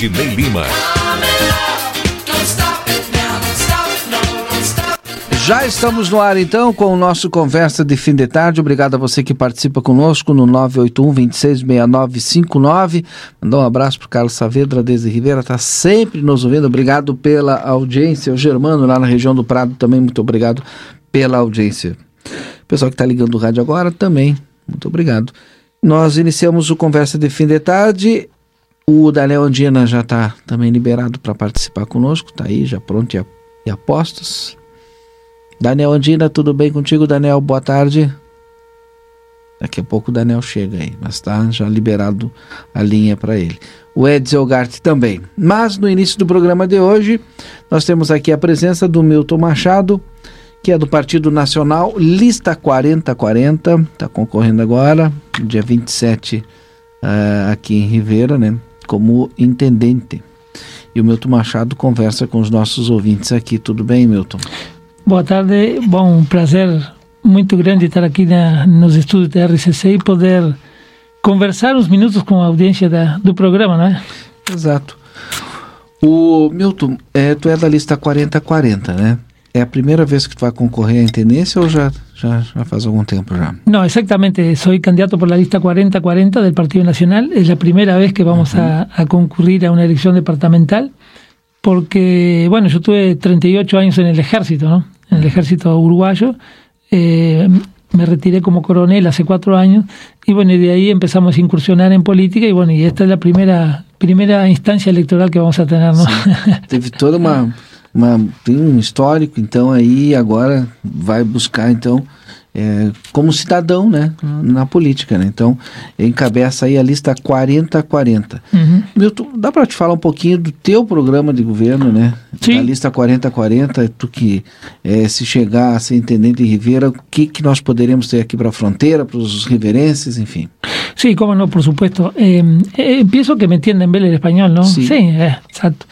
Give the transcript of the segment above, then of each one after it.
Valdinei Lima. Já estamos no ar então com o nosso Conversa de Fim de Tarde. Obrigado a você que participa conosco no 981 266959. Mandar um abraço para Carlos Saavedra desde Ribeira, está sempre nos ouvindo. Obrigado pela audiência. O Germano lá na região do Prado também, muito obrigado pela audiência. O pessoal que está ligando o rádio agora também, muito obrigado. Nós iniciamos o Conversa de Fim de Tarde o Daniel Andina já está também liberado para participar conosco, está aí já pronto e, a, e apostos. Daniel Andina, tudo bem contigo, Daniel? Boa tarde. Daqui a pouco o Daniel chega aí, mas está já liberado a linha para ele. O Edson Gart também. Mas no início do programa de hoje, nós temos aqui a presença do Milton Machado, que é do Partido Nacional, lista 4040, está concorrendo agora, dia 27 uh, eh, aqui em Ribeira, né? Como intendente. E o Milton Machado conversa com os nossos ouvintes aqui. Tudo bem, Milton? Boa tarde. Bom, um prazer muito grande estar aqui na, nos estúdios da RCC e poder conversar uns minutos com a audiência da, do programa, não é? Exato. O Milton, é, tu é da lista 4040, né? É a primeira vez que tu vai concorrer à intendência ou já, já, já faz algum tempo já? No, exactamente. Soy candidato por la lista 4040 del Partido Nacional. Es la primera vez que vamos uh -huh. a, a, concurrir a una elección departamental porque, bueno, yo tuve 38 años en el ejército, ¿no? En el ejército uruguayo. Eh, me retiré como coronel hace cuatro años y bueno, y de ahí empezamos a incursionar en política y bueno, y esta es la primera primera instancia electoral que vamos a tener, ¿no? Sí. Teve toda uma uma, tem um histórico, então aí agora vai buscar então é, como cidadão, né, na política, né? Então encabeça aí a lista 4040. Uhum. Milton, dá para te falar um pouquinho do teu programa de governo, né? Sim. A lista 4040, tu que é, se chegar a ser intendente de Rivera, o que que nós poderemos ter aqui para a fronteira, para os riverenses, enfim. Sí, cómo no, por supuesto. Eh, eh, pienso que me entienden bien el español, ¿no? Sí, sí eh, exacto.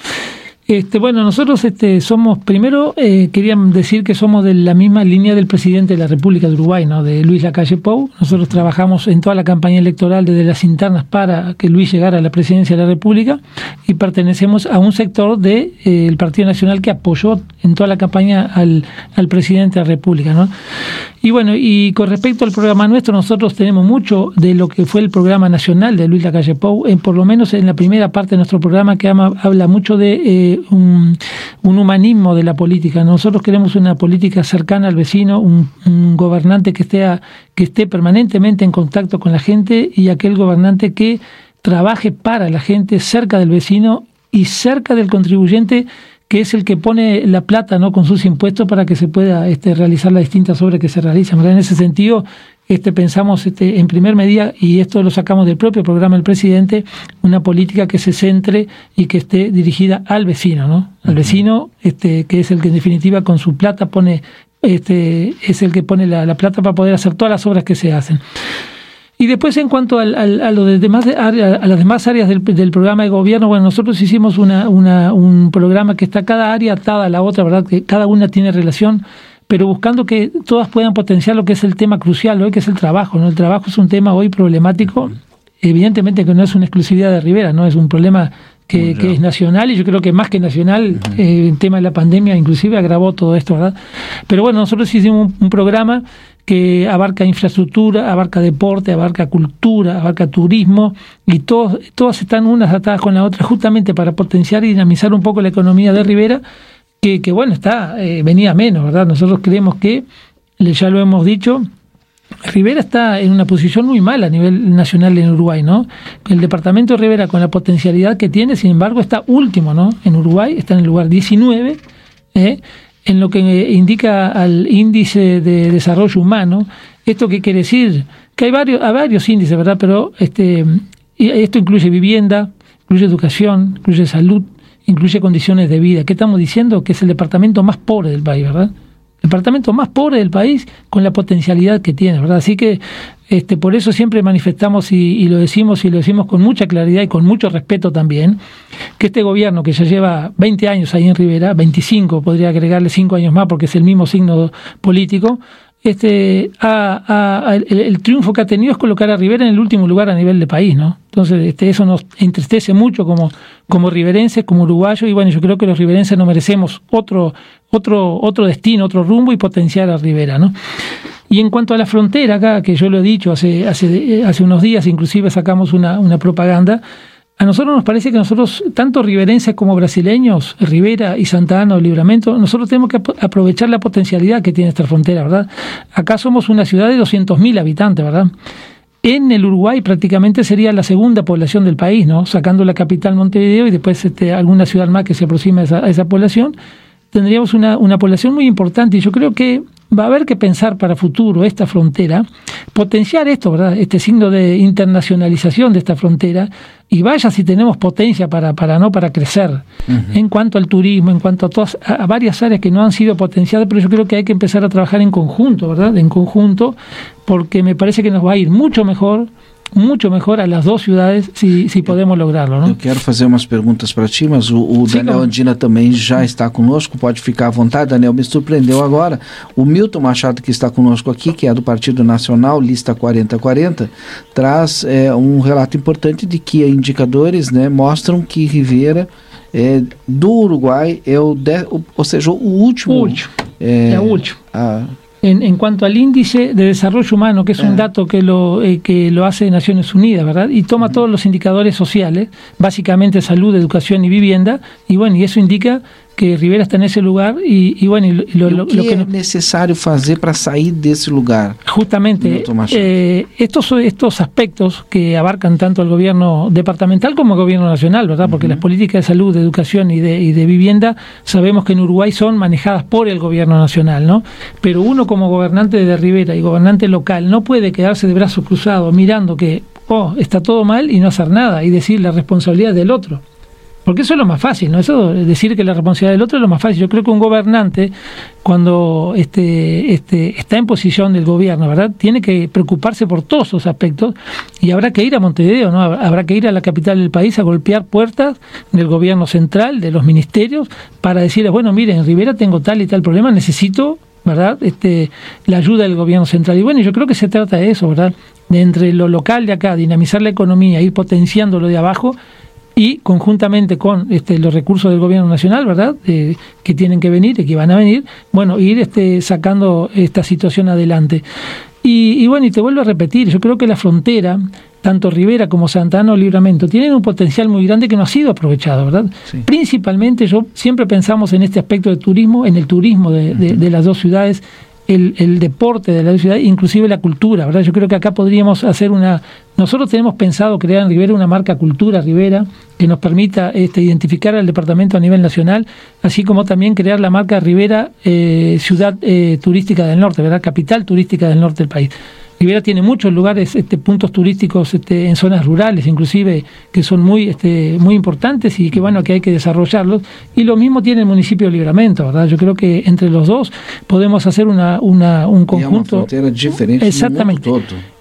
Este, bueno, nosotros este, somos, primero eh, querían decir que somos de la misma línea del presidente de la República de Uruguay, ¿no? de Luis Lacalle Pou. Nosotros trabajamos en toda la campaña electoral desde las internas para que Luis llegara a la presidencia de la República y pertenecemos a un sector del de, eh, Partido Nacional que apoyó en toda la campaña al, al presidente de la República. ¿no? Y bueno, y con respecto al programa nuestro, nosotros tenemos mucho de lo que fue el programa nacional de Luis Lacalle Pou, en, por lo menos en la primera parte de nuestro programa que habla mucho de eh, un, un, humanismo de la política. Nosotros queremos una política cercana al vecino, un, un gobernante que esté, que esté permanentemente en contacto con la gente y aquel gobernante que trabaje para la gente cerca del vecino y cerca del contribuyente que es el que pone la plata no con sus impuestos para que se pueda este, realizar las distintas obras que se realizan. En ese sentido, este, pensamos este, en primer medida, y esto lo sacamos del propio programa del presidente, una política que se centre y que esté dirigida al vecino, ¿no? Al vecino, este, que es el que en definitiva con su plata pone, este, es el que pone la, la plata para poder hacer todas las obras que se hacen. Y después en cuanto al, al, a, los demás, a las demás áreas del, del, programa de gobierno, bueno, nosotros hicimos una, una, un programa que está cada área atada a la otra, ¿verdad? Que cada una tiene relación, pero buscando que todas puedan potenciar lo que es el tema crucial hoy, que es el trabajo, ¿no? El trabajo es un tema hoy problemático, evidentemente que no es una exclusividad de Rivera, ¿no? Es un problema que, que, es nacional y yo creo que más que nacional, uh -huh. eh, el tema de la pandemia inclusive agravó todo esto, ¿verdad? Pero bueno, nosotros hicimos un, un programa que abarca infraestructura, abarca deporte, abarca cultura, abarca turismo, y todos, todas están unas atadas con la otra justamente para potenciar y dinamizar un poco la economía de Rivera, que, que bueno, está eh, venía menos, ¿verdad? Nosotros creemos que, ya lo hemos dicho, Rivera está en una posición muy mala a nivel nacional en Uruguay, ¿no? El departamento de Rivera, con la potencialidad que tiene, sin embargo, está último, ¿no? En Uruguay, está en el lugar 19, ¿eh? En lo que indica al índice de desarrollo humano, ¿esto qué quiere decir? Que hay varios, hay varios índices, ¿verdad? Pero este, esto incluye vivienda, incluye educación, incluye salud, incluye condiciones de vida. ¿Qué estamos diciendo? Que es el departamento más pobre del país, ¿verdad? El departamento más pobre del país con la potencialidad que tiene, ¿verdad? Así que este, por eso siempre manifestamos y, lo decimos y lo decimos con mucha claridad y con mucho respeto también, que este gobierno que ya lleva 20 años ahí en Rivera, 25, podría agregarle 5 años más porque es el mismo signo político, este, el, triunfo que ha tenido es colocar a Rivera en el último lugar a nivel de país, ¿no? Entonces, este, eso nos entristece mucho como, como riverenses, como uruguayos, y bueno, yo creo que los riverenses no merecemos otro, otro, otro destino, otro rumbo y potenciar a Rivera, ¿no? Y en cuanto a la frontera acá, que yo lo he dicho hace, hace, hace unos días, inclusive sacamos una, una propaganda, a nosotros nos parece que nosotros, tanto riverenses como brasileños, Rivera y Santa Ana o Libramento, nosotros tenemos que aprovechar la potencialidad que tiene esta frontera, ¿verdad? Acá somos una ciudad de 200.000 habitantes, ¿verdad? En el Uruguay prácticamente sería la segunda población del país, ¿no? Sacando la capital Montevideo y después este, alguna ciudad más que se aproxime a esa, a esa población, tendríamos una, una población muy importante y yo creo que va a haber que pensar para futuro esta frontera, potenciar esto, ¿verdad? Este signo de internacionalización de esta frontera y vaya si tenemos potencia para, para no para crecer en cuanto al turismo, en cuanto a todas a varias áreas que no han sido potenciadas, pero yo creo que hay que empezar a trabajar en conjunto, ¿verdad? En conjunto, porque me parece que nos va a ir mucho mejor muito melhor as duas cidades se, se podemos lográ-lo. Não? Eu quero fazer umas perguntas para ti, mas o, o Daniel Andina também já está conosco, pode ficar à vontade. Daniel, me surpreendeu agora. O Milton Machado, que está conosco aqui, que é do Partido Nacional, lista 4040, traz é, um relato importante de que indicadores né, mostram que Rivera é, do Uruguai é o, de, o, ou seja, o último. O último. É, é o último. A, En, en, cuanto al índice de desarrollo humano, que es un dato que lo, eh, que lo hace Naciones Unidas, ¿verdad? Y toma todos los indicadores sociales, básicamente salud, educación y vivienda, y bueno, y eso indica que Rivera está nesse lugar e, e bueno, e lo, lo, que, lo que é necessário fazer para sair desse lugar? Justamente, eh, estos, estos aspectos que abarcan tanto el gobierno departamental como el gobierno nacional, ¿verdad? Porque uh -huh. las políticas de salud, de educación y de, y de vivienda sabemos que en Uruguay son manejadas por el gobierno nacional, ¿no? Pero uno como gobernante de Rivera y gobernante local no puede quedarse de brazos cruzados mirando que, oh, está todo mal y no hacer nada y decir la responsabilidad del otro. Porque eso es lo más fácil, ¿no? Eso decir que la responsabilidad del otro es lo más fácil. Yo creo que un gobernante, cuando este, este, está en posición del gobierno, ¿verdad? Tiene que preocuparse por todos esos aspectos y habrá que ir a Montevideo, ¿no? Habrá que ir a la capital del país a golpear puertas del gobierno central, de los ministerios, para decirles, bueno, miren, en Rivera tengo tal y tal problema, necesito ¿verdad? Este, la ayuda del gobierno central. Y bueno, yo creo que se trata de eso, ¿verdad? De entre lo local de acá, dinamizar la economía, ir potenciando lo de abajo y conjuntamente con este, los recursos del gobierno nacional, ¿verdad? Eh, que tienen que venir y que van a venir, bueno, ir este, sacando esta situación adelante. Y, bueno, y te vuelvo a repetir, yo creo que la frontera, tanto Rivera como Santana o Libramento, tienen un potencial muy grande que no ha sido aprovechado, ¿verdad? Principalmente, yo siempre pensamos en este aspecto de turismo, en el turismo de, de las dos ciudades, el, el, deporte de la ciudad, inclusive la cultura, ¿verdad? Yo creo que acá podríamos hacer una... Nosotros tenemos pensado crear en Rivera una marca Cultura Rivera que nos permita este, identificar al departamento a nivel nacional, así como también crear la marca Rivera eh, Ciudad eh, Turística del Norte, ¿verdad? Capital turística del norte del país. Rivera tiene muchos lugares, este, puntos turísticos este, en zonas rurales, inclusive, que son muy, este, muy importantes y que bueno, que hay que desarrollarlos. Y lo mismo tiene el municipio de Libramento, ¿verdad? Yo creo que entre los dos podemos hacer una, una un conjunto. Exactamente.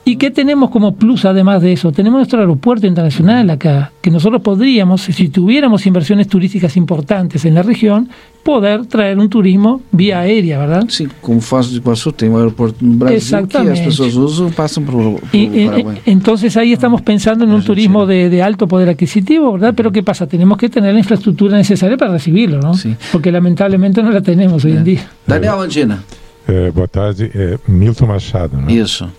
¿Y qué tenemos como plus además de eso? Tenemos nuestro aeropuerto internacional acá, que nosotros podríamos, si tuviéramos inversiones turísticas importantes en la región, poder traer un turismo vía aérea, ¿verdad? Sí, como Foz de Iguazú tem un aeropuerto en Brasil que las personas usan, pasan por, por y, Paraguay. Entonces ahí estamos pensando en un turismo de, de, alto poder adquisitivo, ¿verdad? Pero ¿qué pasa? Tenemos que tener la infraestructura necesaria para recibirlo, ¿no? Sí. Porque lamentablemente no la tenemos hoy en día. Daniel Andina. Eh, boa tarde, eh, Milton Machado, né? Isso.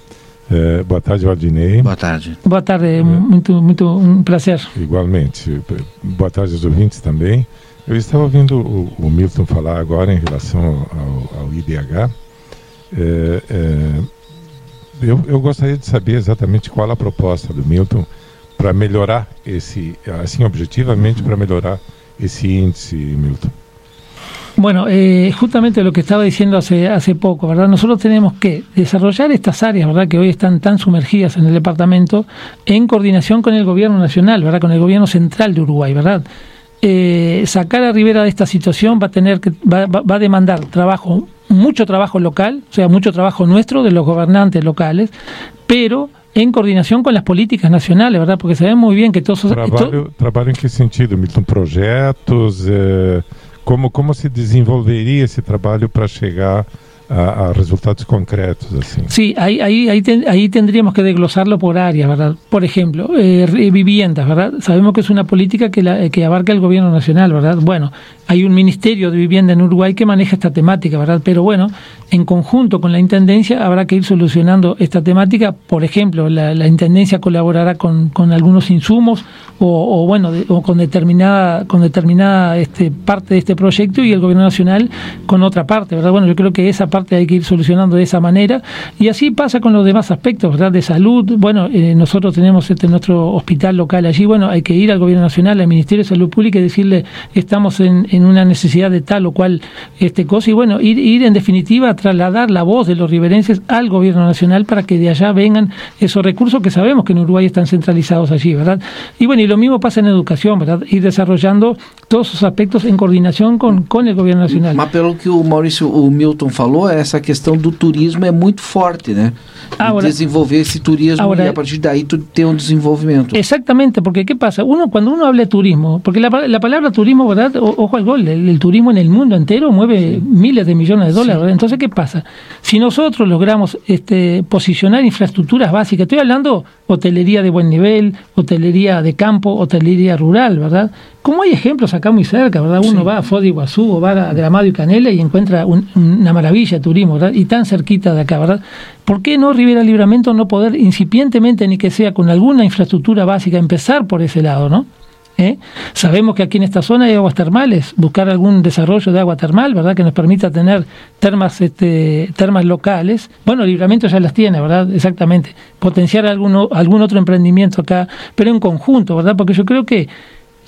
É, boa tarde, Valdinei. Boa tarde. Boa tarde, é. muito, muito um prazer. Igualmente. Boa tarde aos ouvintes também. Eu estava ouvindo o, o Milton falar agora em relação ao, ao IDH. É, é, eu, eu, gostaria de saber exatamente qual a proposta do Milton para melhorar esse, assim, objetivamente, para melhorar esse índice, Milton. Bueno, eh, justamente lo que estaba diciendo hace, hace poco, ¿verdad? Nosotros tenemos que desarrollar estas áreas, ¿verdad? Que hoy están tan sumergidas en el departamento en coordinación con el gobierno nacional, ¿verdad? Con el gobierno central de Uruguay, ¿verdad? Eh, sacar a Rivera de esta situación va a tener que va, va, a demandar trabajo, mucho trabajo local, o sea, mucho trabajo nuestro de los gobernantes locales, pero en coordinación con las políticas nacionales, ¿verdad? Porque sabemos muy bien que todos... Trabalho, trabalho em que sentido, Milton? Projetos, eh, como, como se desenvolveria esse trabalho para chegar a, resultados concretos. Así. Sí, ahí, ahí, ahí, ahí, tendríamos que desglosarlo por áreas, ¿verdad? Por ejemplo, eh, viviendas, ¿verdad? Sabemos que es una política que, la, que abarca el gobierno nacional, ¿verdad? Bueno, hay un ministerio de vivienda en Uruguay que maneja esta temática, ¿verdad? Pero bueno, en conjunto con la Intendencia habrá que ir solucionando esta temática. Por ejemplo, la, Intendencia colaborará con, con algunos insumos o, bueno, de, o con determinada, con determinada este, parte de este proyecto y el gobierno nacional con otra parte, ¿verdad? Bueno, yo creo que esa parte hay que ir solucionando de esa manera y así pasa con los demás aspectos, ¿verdad? De salud, bueno, eh, nosotros tenemos este nuestro hospital local allí, bueno, hay que ir al gobierno nacional, al Ministerio de Salud Pública y decirle estamos en, en una necesidad de tal o cual este cosa y bueno, ir, ir en definitiva trasladar la voz de los riverenses al gobierno nacional para que de allá vengan esos recursos que sabemos que en Uruguay están centralizados allí, ¿verdad? Y bueno, y lo mismo pasa en educación, ¿verdad? Ir desarrollando todos esos aspectos en coordinación con, con el gobierno nacional. Mas pelo que o Maurício, o Milton falou, essa questão do turismo é muito forte, né? Ahora, desenvolver esse turismo ahora, e a partir daí tu ter um desenvolvimento. Exactamente, porque ¿qué pasa? Uno cuando uno habla de turismo, porque la, la palabra turismo, ¿verdad? O, ojo al gol, el, el, turismo en el mundo entero mueve sí. miles de millones de dólares, sí. Entonces, ¿qué pasa? Si nosotros logramos este, posicionar infraestructuras básicas, estoy hablando hotelería de buen nivel, hotelería de campo, hotelería rural, ¿verdad? Como hay ejemplos acá muy cerca, ¿verdad? Uno sí. va a Foz de Iguazú o va a Gramado y Canela y encuentra un, una maravilla de turismo, ¿verdad? Y tan cerquita de acá, ¿verdad? ¿Por qué no Rivera Libramento no poder incipientemente, ni que sea con alguna infraestructura básica, empezar por ese lado, ¿no? ¿Eh? Sabemos que aquí en esta zona hay aguas termales, buscar algún desarrollo de agua termal, ¿verdad? Que nos permita tener termas, este, termas locales. Bueno, Libramento ya las tiene, ¿verdad? Exactamente. Potenciar alguno, algún otro emprendimiento acá, pero en conjunto, ¿verdad? Porque yo creo que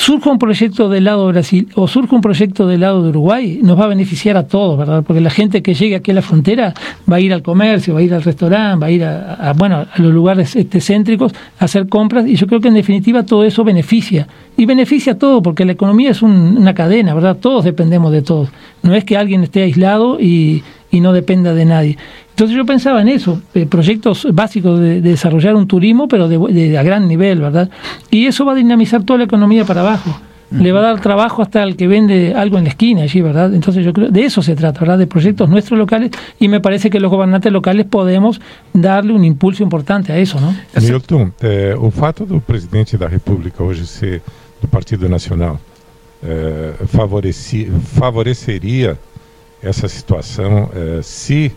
surja un proyecto del lado de Brasil o surja un proyecto del lado de Uruguay, nos va a beneficiar a todos, ¿verdad? Porque la gente que llegue aquí a la frontera va a ir al comercio, va a ir al restaurante, va a ir a, bueno, a los lugares este, céntricos a hacer compras y yo creo que en definitiva todo eso beneficia. Y beneficia a todo, porque la economía es un, una cadena, ¿verdad? Todos dependemos de todos. No es que alguien esté aislado y, y no dependa de nadie. Entonces yo pensaba en eso, eh, proyectos básicos de, de, desarrollar un turismo, pero de, de, a gran nivel, ¿verdad? Y eso va a dinamizar toda la economía para abajo. Le va a dar trabajo hasta el que vende algo en la esquina allí, ¿verdad? Entonces yo creo, de eso se trata, ¿verdad? De proyectos nuestros locales y me parece que los gobernantes locales podemos darle un impulso importante a eso, ¿no? Milton, eh, o fato do presidente da República hoje ser do Partido Nacional eh, favoreceria essa situação eh, se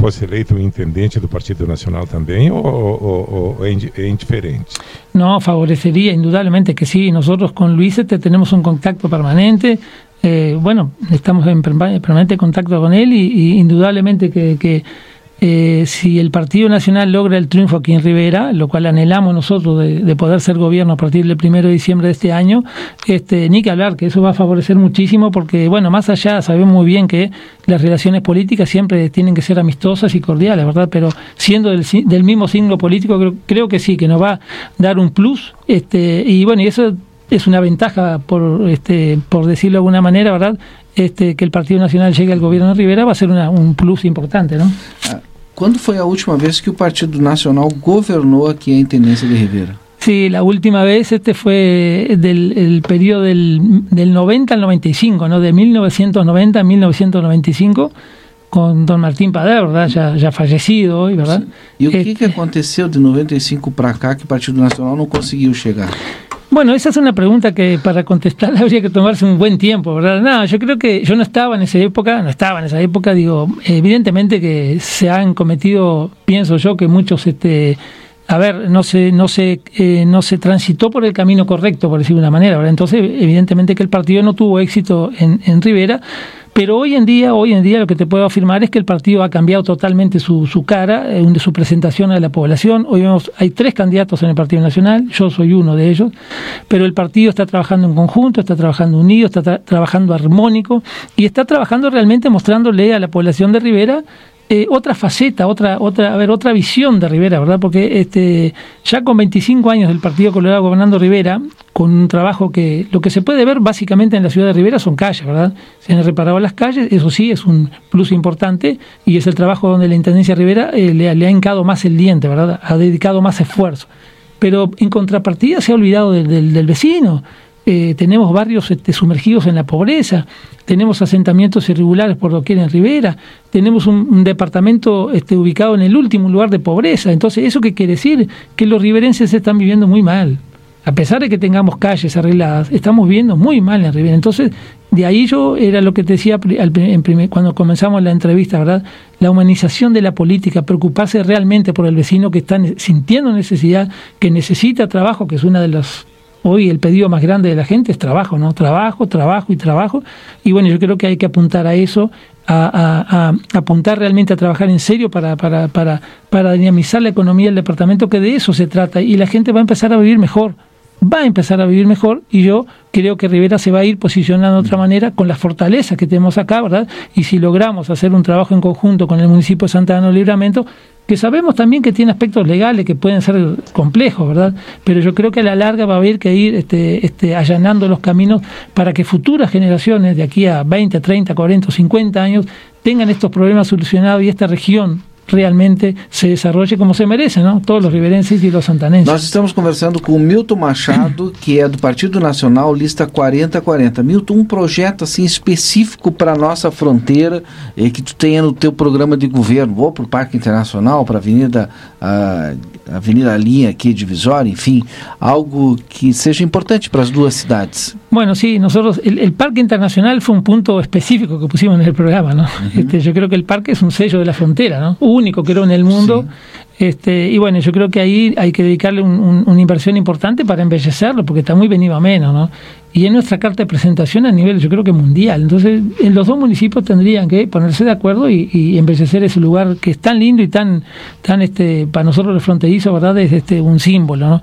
fosse eleito um intendente do Partido Nacional também ou, ou, ou é indiferente? No, favorecería indudablemente que sí. Nosotros con Luis este tenemos un contacto permanente. Eh, bueno, estamos en permanente contacto con él y indudablemente que, que eh, si el Partido Nacional logra el triunfo aquí en Rivera, lo cual anhelamos nosotros de, de, poder ser gobierno a partir del primero de diciembre de este año, este, ni que hablar, que eso va a favorecer muchísimo, porque, bueno, más allá sabemos muy bien que las relaciones políticas siempre tienen que ser amistosas y cordiales, ¿verdad? Pero siendo del, del mismo signo político, creo, creo, que sí, que nos va a dar un plus, este, y bueno, y eso es una ventaja, por, este, por decirlo de alguna manera, ¿verdad? Este, que el Partido Nacional llegue al gobierno de Rivera va a ser una, un plus importante, ¿no? Ah. Quando foi a última vez que o Partido Nacional governou aqui a Intendência de Rivera? Sí, la última vez este fue del el periodo del, del 90 al 95, ¿no? De 1990 a 1995 con don Martín Pader, ¿verdad? Ya, ya fallecido hoy, ¿verdad? E o que, que aconteceu de 95 para cá que o Partido Nacional não conseguiu chegar? Bueno, esa es una pregunta que para contestar habría que tomarse un buen tiempo, ¿verdad? No, yo creo que yo no estaba en esa época, no estaba en esa época, digo, evidentemente que se han cometido, pienso yo, que muchos, este, a ver, no se, no se, eh, no se transitó por el camino correcto, por decirlo de una manera, ¿verdad? Entonces, evidentemente que el partido no tuvo éxito en, en Rivera, Pero hoy en día, hoy en día lo que te puedo afirmar es que el partido ha cambiado totalmente su, cara, eh, su presentación a la población. Hoy vemos, hay tres candidatos en el Partido Nacional, yo soy uno de ellos, pero el partido está trabajando en conjunto, está trabajando unido, está trabajando armónico y está trabajando realmente mostrándole a la población de Rivera eh, otra faceta, otra, otra, a ver, otra visión de Rivera, ¿verdad? Porque este, ya con 25 años del Partido Colorado gobernando Rivera, con un trabajo que lo que se puede ver básicamente en la ciudad de Rivera son calles, ¿verdad? Se han reparado las calles, eso sí es un plus importante y es el trabajo donde la Intendencia Rivera eh, le, ha hincado más el diente, ¿verdad? Ha dedicado más esfuerzo. Pero en contrapartida se ha olvidado del, del vecino. Eh, tenemos barrios este, sumergidos en la pobreza, tenemos asentamientos irregulares por lo que en Rivera, tenemos un, departamento este, ubicado en el último lugar de pobreza. Entonces, ¿eso qué quiere decir? Que los riverenses están viviendo muy mal. A pesar de que tengamos calles arregladas, estamos viviendo muy mal en Rivera. Entonces, de ahí yo era lo que te decía en cuando comenzamos la entrevista, ¿verdad? La humanización de la política, preocuparse realmente por el vecino que está sintiendo necesidad, que necesita trabajo, que es una de las Hoy el pedido más grande de la gente es trabajo, ¿no? Trabajo, trabajo y trabajo. Y bueno, yo creo que hay que apuntar a eso, a, apuntar realmente a trabajar en serio para, para, para, para dinamizar la economía del departamento, que de eso se trata. Y la gente va a empezar a vivir mejor va a empezar a vivir mejor y yo creo que Rivera se va a ir posicionando de otra manera con las fortalezas que tenemos acá, ¿verdad? Y si logramos hacer un trabajo en conjunto con el municipio de Santa Ana Libramento, que sabemos también que tiene aspectos legales que pueden ser complejos, ¿verdad? Pero yo creo que a la larga va a haber que ir este, este, allanando los caminos para que futuras generaciones, de aquí a 20, 30, 40, 50 años, tengan estos problemas solucionados y esta región realmente se desarrolle como se merece, não? Todos os riverenses e os santanenses. Nós estamos conversando com o Milton Machado, que é do Partido Nacional, lista 4040. Milton, um projeto assim específico para a nossa fronteira eh, que tu tenha no teu programa de governo, ou para o Parque Internacional, para a Avenida, a Avenida Linha aqui, divisória, enfim, algo que seja importante para as duas cidades. Bueno, sí, nosotros, el, el, Parque Internacional fue un punto específico que pusimos en el programa, ¿no? Uh -huh. este, yo creo que el parque es un sello de la frontera, ¿no? Único, creo, en el mundo. Sí. Este, y bueno, yo creo que ahí hay que dedicarle un, un, una inversión importante para embellecerlo, porque está muy venido a menos, ¿no? Y en nuestra carta de presentación a nivel, yo creo que mundial. Entonces, en los dos municipios tendrían que ponerse de acuerdo y, y embellecer ese lugar que es tan lindo y tan, tan este, para nosotros los fronterizos, ¿verdad? Es este, un símbolo, ¿no?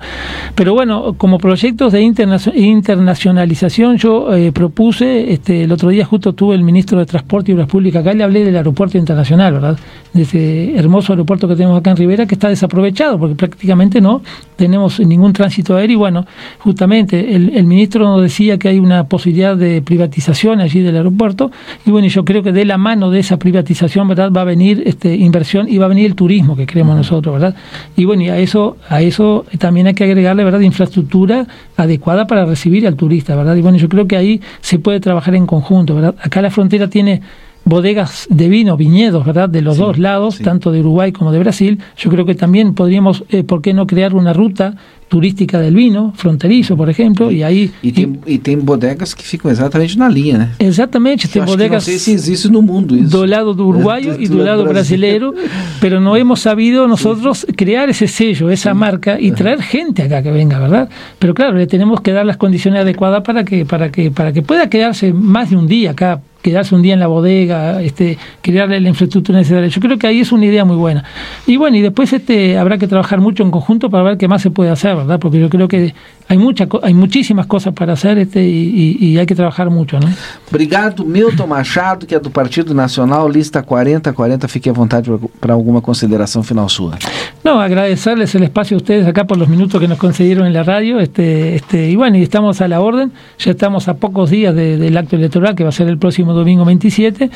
Pero bueno, como proyectos de internacionalización, yo eh, propuse, este, el otro día justo tuve el ministro de Transporte y Obras Públicas acá, le hablé del aeropuerto internacional, ¿verdad? De ese hermoso aeropuerto que tenemos acá en Rivera, que está desaprovechado, porque prácticamente no tenemos ningún tránsito aéreo. Y bueno, justamente el, el ministro nos decía decía que hay una posibilidad de privatización allí del aeropuerto y bueno, yo creo que de la mano de esa privatización, ¿verdad? Va a venir este inversión y va a venir el turismo que creemos nosotros, ¿verdad? Y bueno, y a eso a eso también hay que agregarle, ¿verdad? infraestructura adecuada para recibir al turista, ¿verdad? Y bueno, yo creo que ahí se puede trabajar en conjunto, ¿verdad? Acá la frontera tiene bodegas de vino, viñedos, ¿verdad? De los sí, dos lados, sí. tanto de Uruguay como de Brasil. Yo creo que también podríamos, eh, ¿por qué no crear una ruta turística del vino, fronterizo, por exemplo, e aí... E tem, e tem bodegas que ficam exatamente na linha, né? Exatamente, tem bodegas... não sei se existe no mundo isso. Do lado do uruguaio e do, do lado brasileiro, pero não hemos sabido nosotros crear ese sello, esa marca y traer gente acá que venga, ¿verdad? Pero claro, le tenemos que dar las condiciones adecuadas para que, para que, para que pueda quedarse más de un día acá quedarse un día en la bodega, este, crearle la infraestructura necesaria. Yo creo que ahí es una idea muy buena. Y bueno, y después este, habrá que trabajar mucho en conjunto para ver qué más se puede hacer, ¿verdad? Porque yo creo que hay, mucha, hay muchísimas cosas para hacer este, y, y, y hay que trabajar mucho, ¿no? Obrigado, Milton Machado, que é do Partido Nacional, lista 4040. Fique à vontade para alguma consideração final sua. No, agradecerles el espacio a ustedes acá por los minutos que nos concedieron en la radio. Este, este, y bueno, y estamos a la orden. Ya estamos a pocos días de, del acto electoral, que va a ser el próximo domingo 27.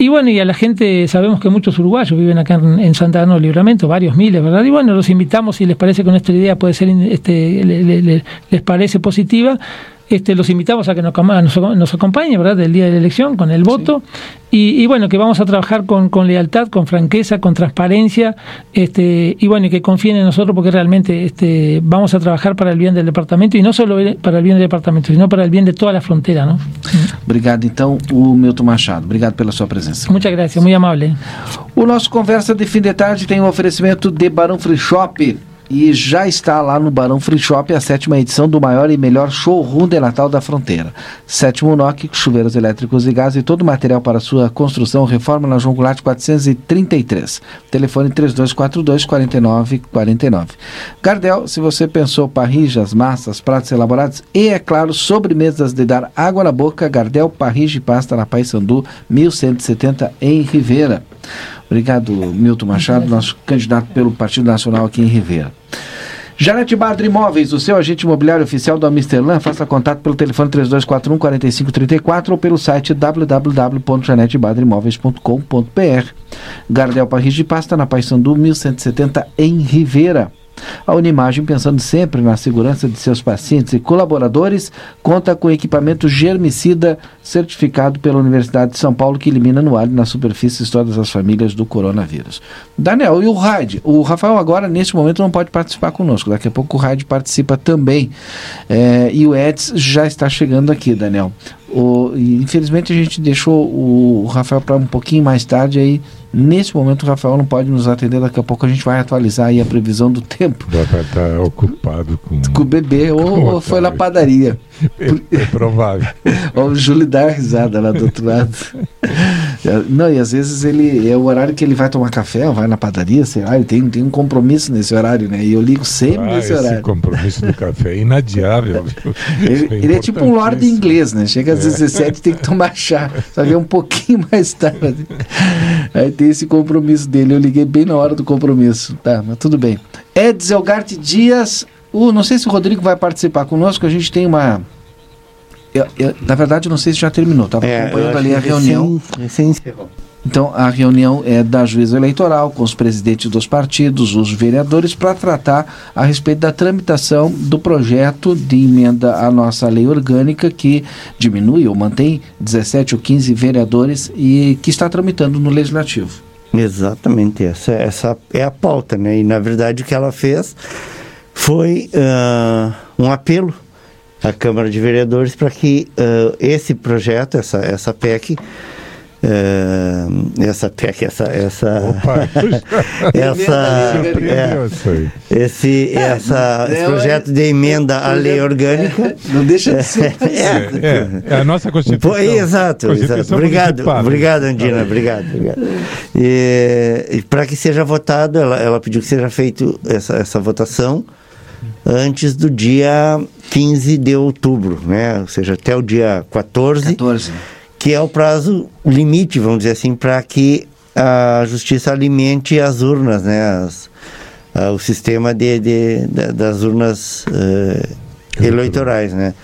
Y bueno, y a la gente, sabemos que muchos uruguayos viven acá en, en Santa Ana del Libramento, varios miles, ¿verdad? Y bueno, los invitamos, si les parece que nuestra idea puede ser, este, le, le, le, les parece positiva, este, los invitamos a que nos, nos, acompañen, ¿verdad? Del día de la elección, con el voto. Sí. Y, y, bueno, que vamos a trabajar con, con, lealtad, con franqueza, con transparencia, este, y bueno, y que confíen en nosotros porque realmente este, vamos a trabajar para el bien del departamento y no solo para el bien del departamento, sino para el bien de toda la frontera, ¿no? Obrigado, então, o Milton Machado. Obrigado pela sua presença. Muchas gracias, muy amable. O nosso Conversa de Fim de Tarde tem um oferecimento de Barão Free Shop e já está lá no Barão Free Shop a sétima edição do maior e melhor showroom de Natal da fronteira. Sétimo NOC, chuveiros elétricos e gás e todo o material para sua construção, reforma na João Goulart 433. Telefone 3242 4949. Gardel, se você pensou parrijas, massas, pratos elaborados e, é claro, sobremesas de dar água na boca, Gardel Parrija e Pasta na Sandu 1170 em Rivera. Obrigado, Milton Machado, nosso candidato pelo Partido Nacional aqui em Rivera. Janete Badra Imóveis, o seu agente imobiliário oficial do Amsterlan, faça contato pelo telefone 3241 4534 ou pelo site www.janetebadrimóveis.com.br. Gardel Parris de Pasta na Paissandu 1170 em Rivera. A Unimagem, pensando sempre na segurança de seus pacientes e colaboradores, conta com equipamento germicida certificado pela Universidade de São Paulo que elimina no ar e nas superfícies todas as famílias do coronavírus. Daniel, e o Raid? O Rafael agora, neste momento, não pode participar conosco. Daqui a pouco o Raid participa também. É, e o Eds já está chegando aqui, Daniel. O, infelizmente a gente deixou o, Rafael para um pouquinho mais tarde aí. Nesse momento o Rafael não pode nos atender, daqui a pouco a gente vai atualizar aí a previsão do tempo. Vai estar ocupado com, com o bebê ou, ou foi na padaria. É, é provável. o Júlio dá risada lá do outro lado. Não, e às vezes ele é o horário que ele vai tomar café, vai na padaria, sei lá, ele tem, tem um compromisso nesse horário, né? E eu ligo sempre ah, nesse esse horário. compromisso do café é inadiável. ele, é, ele é tipo um lord inglês, né? Chega às 17 e tem que tomar chá. Só que é um pouquinho mais tarde. Aí tem esse compromisso dele. Eu liguei bem na hora do compromisso. Tá, mas tudo bem. Eds Elgarte Dias. Uh, não sei se o Rodrigo vai participar conosco. A gente tem uma eu, eu, na verdade, não sei se já terminou. Estava é, acompanhando ali a reunião. Sim, sim. Então, a reunião é da juíza eleitoral com os presidentes dos partidos, os vereadores, para tratar a respeito da tramitação do projeto de emenda à nossa lei orgânica que diminui ou mantém 17 ou 15 vereadores e que está tramitando no legislativo. Exatamente, essa, essa é a pauta, né? E na verdade o que ela fez foi uh, um apelo a Câmara de Vereadores para que uh, esse projeto, essa, essa PEC, Uh, essa PEC, essa essa Opa, essa é, esse essa esse projeto de emenda à lei orgânica. não deixa de ser. É, é, é, a nossa constituição. Pô, exato, constituição exato. obrigado obrigado Andina obrigado, obrigado. e, e para que seja votado ela, ela pediu que seja feito essa, essa votação antes do dia 15 de outubro, né? Ou seja, até o dia 14, 14. que é o prazo limite, vamos dizer assim, para que a justiça alimente as urnas, né? As, o sistema de, de, de das urnas uh, eleitorais, né?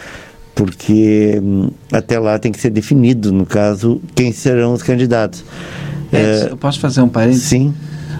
Porque um, até lá tem que ser definido, no caso, quem serão os candidatos. É, uh, eu posso fazer um parênteses? Sim.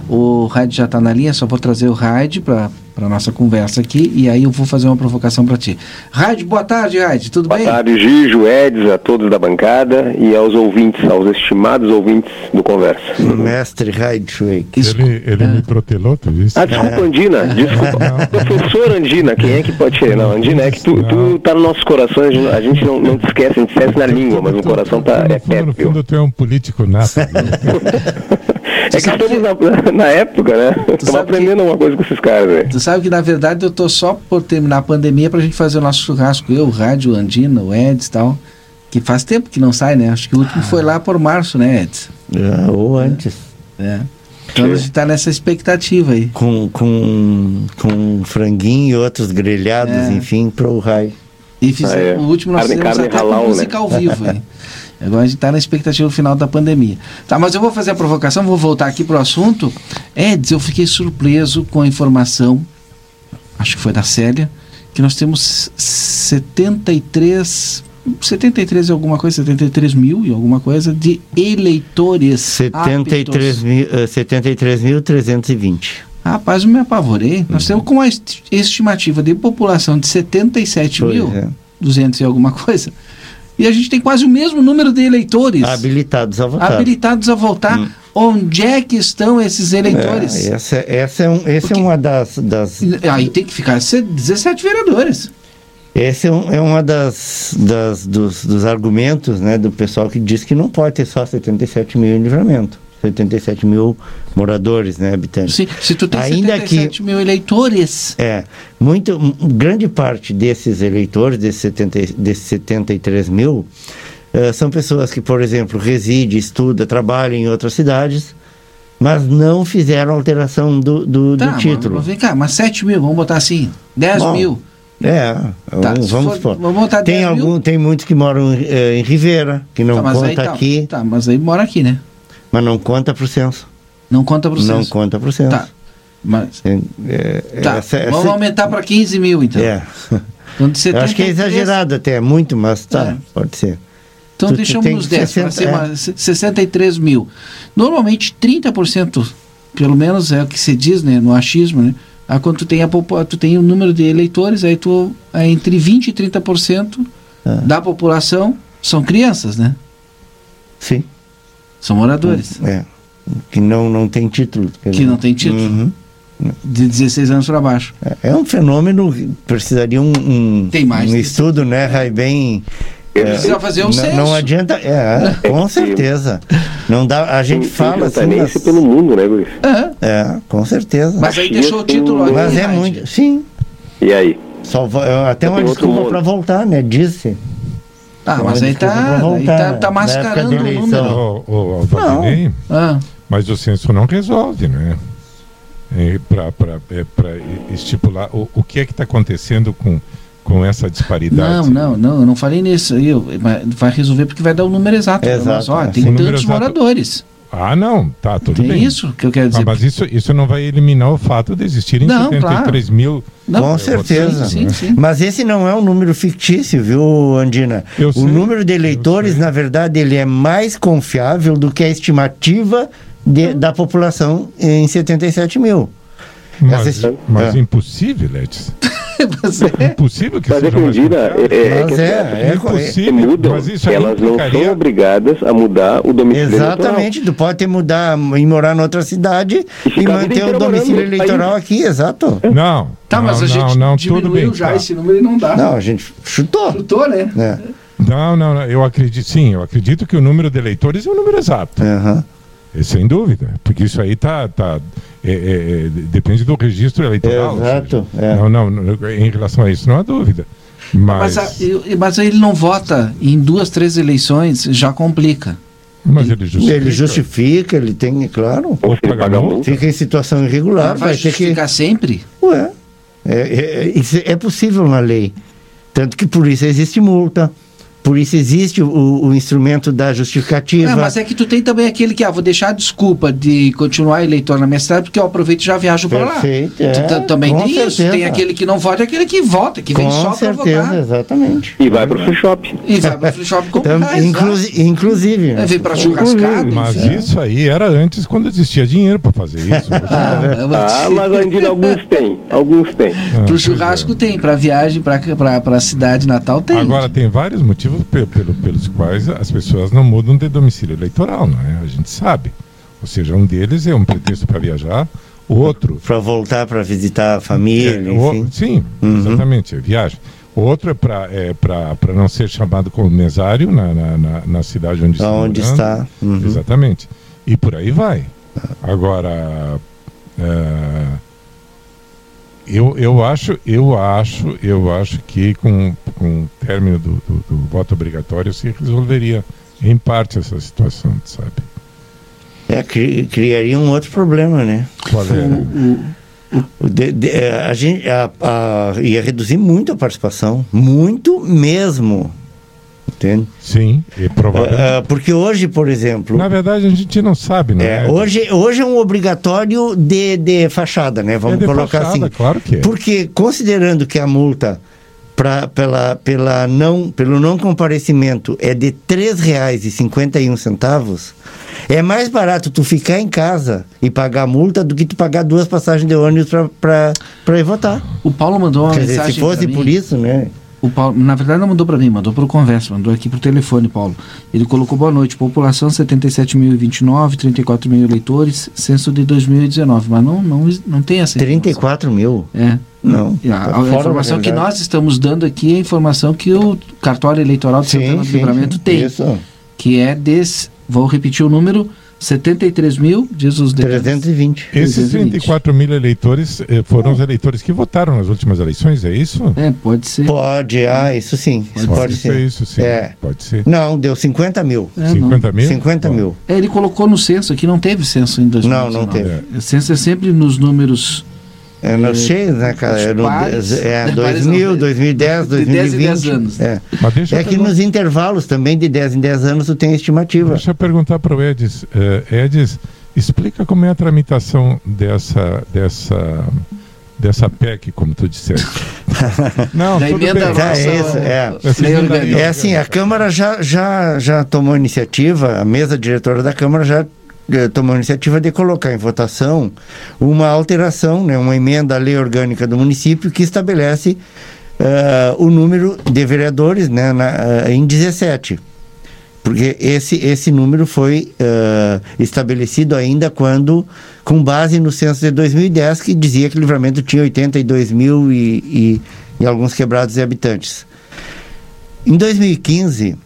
O Raid já está na linha, só vou trazer o Raid para para nossa conversa aqui e aí eu vou fazer uma provocação para ti. Raid, boa tarde, Raid, tudo boa bem? Boa tarde, Gijo, Eds, a todos da bancada e aos ouvintes, aos estimados ouvintes do Conversa. Mestre Raid Schweik. Ele, ele me protelou, tu disse? Ah, desculpa, é. Andina, desculpa. Professor Andina, quem é que pode ser? Não, Andina, é que tu, tu tá nos nossos corações, a gente não, não te esquece, a gente esquece na língua, mas o coração tá... No fundo, é no fundo tu é um político nato. Né? é que estamos na, na época, né? Estamos aprendendo que... uma coisa com esses caras, velho sabe que na verdade eu tô só por terminar a pandemia pra gente fazer o nosso churrasco. Eu, o Rádio, Andina, o Eds e tal. Que faz tempo que não sai, né? Acho que o último ah. foi lá por março, né, Eds? É, ou antes. É. Então a gente tá nessa expectativa aí. Com, com, com franguinho e outros grelhados, é. enfim, pro raio. E fiz, ah, é. o último nós carne, fizemos até halal, com música né? ao vivo aí. Agora a gente está na expectativa do final da pandemia. Tá, mas eu vou fazer a provocação, vou voltar aqui para o assunto. Eds, eu fiquei surpreso com a informação acho que foi da Célia, que nós temos 73 73 e alguma coisa, 73 mil e alguma coisa de eleitores 73 mil, 73.320 eh, Rapaz, eu me apavorei. Uhum. Nós temos com uma estimativa de população de 77 pois mil, é. 200 e alguma coisa. E a gente tem quase o mesmo número de eleitores habilitados a votar. Habilitados a votar. Hum. Onde é que estão esses eleitores? É, essa, essa, é, um, essa Porque, é uma das, das. Aí tem que ficar 17 vereadores. Esse é, um, é uma das, das dos, dos, argumentos né, do pessoal que diz que não pode ter só 77 mil em livramento. 77 mil moradores, né, habitantes. Sim, se tu tem Ainda 77 que, mil eleitores. É, muito, grande parte desses eleitores, desses, 70, desses 73 mil, uh, são pessoas que, por exemplo, residem, estudam, trabalham em outras cidades, mas não fizeram alteração do, do, tá, do título. Mas, vem cá, mas 7 mil, vamos botar assim, 10 Bom, mil. É, tá, vamos for, vamos tem algum, mil. tem muitos que moram eh, em Ribeira, que não tá, conta aí, tá, aqui. Tá, mas aí mora aqui, né? Mas não conta pro censo. Não conta pro censo. Não conta pro censo. Tá. Mas, é, é, tá, essa, vamos essa... aumentar para 15 mil, então. É. Então, de 73... Eu acho que é exagerado até, muito, mas tá, é. pode ser. Então tu, deixamos nos 10, 60, ser é. 63 mil. Normalmente 30%, pelo menos é o que se diz né, no achismo, né? Ah, quando tu tem, a, tu tem o número de eleitores, aí tu é entre 20% e 30% ah. da população são crianças, né? Sim. São moradores. É. Que não, não tem título. Que não tem título. Uhum. De 16 anos para baixo. É, é, um fenômeno, precisaria um, um, tem mais um estudo, né, Rai, bem Precisa fazer um censo. Não adianta, é, com certeza. Não dá, a gente fala assim. Mas... pelo mundo, né, Luiz? É. é, com certeza. Mas aí deixou o título aqui. Mas é muito. Sim. E aí? Só, até uma desculpa para voltar, né? Disse. Ah, mas aí tá, voltar, aí tá, tá mascarando o número. O, o, o Valdinei, ah. Mas o censo não resolve, né? É, para é, estipular o, o que é que está acontecendo com com essa disparidade. Não, não, não, eu não falei nisso. Eu, vai resolver porque vai dar o número exato. exato mas, ó, é. tem tantos moradores. Ah, não, tá, tudo tem bem. isso que eu quero dizer. Ah, mas isso, isso não vai eliminar o fato de existirem não, 73 claro. mil. Não, com certeza. Sim, sim, sim. Mas esse não é um número fictício, viu, Andina? Eu o sei, número de eleitores, na verdade, ele é mais confiável do que a estimativa de, da população em 77 mil. Mas, mas é. impossível, Letes. mas é. Impossível que mas seja mais é, é, mas é, é, é impossível. Mudam, mas isso elas implicaria... não são obrigadas a mudar o domicílio Exatamente, eleitoral. tu pode ter mudar e morar em outra cidade e, e manter o domicílio eleitoral aqui, exato. Não. Tá, mas não, a gente não, diminuiu bem, já tá. esse número e não dá. Não, a gente chutou. Chutou, né? É. Não, não, não, eu acredito, sim, eu acredito que o número de eleitores é o número exato. Uhum. É, sem dúvida, porque isso aí tá, tá é, é, é depende do registro eleitoral. Exato. Seja, é. não, não, em relação a isso não há dúvida. Mas, mas, a, mas ele não vota em duas, três eleições, já complica. Mas ele justifica. Ele justifica, ele tem, claro. Fica em situação irregular. Mas vai, vai justificar que... sempre? Ué, é, é, é possível na lei. Tanto que por isso existe multa. Por isso existe o, o instrumento da justificativa. É, mas é que tu tem também aquele que, ah, vou deixar a desculpa de continuar eleitor na minha cidade, porque eu aproveito e já viajo para lá. Perfeito, é, também tem certeza. isso. Tem aquele que não vota e aquele que vota, que vem com só para votar. exatamente. E vai para o free shop. E vai para o free shop comprar. Então, inclusi inclusive. É, vem para churrascada. Mas enfim. isso aí era antes, quando existia dinheiro para fazer isso. ah, ah, mas ainda alguns tem. Alguns tem. Ah, para o churrasco é. tem, para viagem para a cidade natal tem. Agora, tem vários motivos motivos pelo, pelos quais as pessoas não mudam de domicílio eleitoral, não é? A gente sabe. Ou seja, um deles é um pretexto para viajar, o outro. Para voltar para visitar a família, é, o, sim, uhum. exatamente, é viagem. O outro é para é não ser chamado como mesário na, na, na, na cidade onde está. Onde está. Uhum. Exatamente. E por aí vai. Agora. É, eu, eu acho, eu acho, eu acho que com, com o término do, do, do voto obrigatório se resolveria em parte essa situação, sabe? É, cri, criaria um outro problema, né? Qual é? O, de, de, é, a gente a, a, ia reduzir muito a participação, muito mesmo. Entende? Sim, e provavelmente. Uh, uh, porque hoje, por exemplo. Na verdade, a gente não sabe, né? É, hoje, hoje é um obrigatório de, de fachada, né? Vamos é colocar fachada, assim. Claro que é. Porque, considerando que a multa pra, pela, pela não, pelo não comparecimento é de R$ 3,51, é mais barato tu ficar em casa e pagar a multa do que tu pagar duas passagens de ônibus para ir votar. O Paulo mandou uma Quer mensagem. Dizer, se fosse por isso, né? O Paulo, na verdade, não mandou para mim, mandou para o Conversa, mandou aqui para o telefone, Paulo. Ele colocou boa noite, população 77.029, 34 mil eleitores, censo de 2019, mas não, não, não tem essa 34 mil? É. Não. A, a, informação que nós estamos dando aqui é a informação que o cartório eleitoral de Santana do Livramento tem. Isso. Que é desse, vou repetir o número, 73 mil, diz os 320. Esses 34 mil eleitores eh, foram os eleitores que votaram nas últimas eleições, é isso? É, pode ser. Pode, ah, isso sim. Pode, pode ser. ser. isso, sim. É. Pode ser. Não, deu 50 mil. É, 50 mil? 50 mil. É, ele colocou no censo aqui, não teve censo em 2019. Não, não teve. O censo é sempre nos números É nos cheios, né, cara? É, no, pares. é Pares 2000, não, 2010, de 10 em 2020. 10 anos. É, é que nos intervalos também de 10 em 10 anos tu tem estimativa. Deixa eu perguntar para o Edis. Eh, Edis, explica como é a tramitação dessa, dessa, dessa PEC, como tu disseste. Não, Da tudo emenda bem. Tá, nossa, é isso, é. É assim, a Câmara já, já, já tomou iniciativa, a mesa diretora da Câmara já eh, tomou iniciativa de colocar em votação uma alteração, né, uma emenda à lei orgânica do município que estabelece eh, o número de vereadores né, na, eh, em 17. Porque esse, esse número foi eh, estabelecido ainda quando, com base no censo de 2010, que dizia que Livramento tinha 82 mil e, e, e alguns quebrados de habitantes. Em 2015,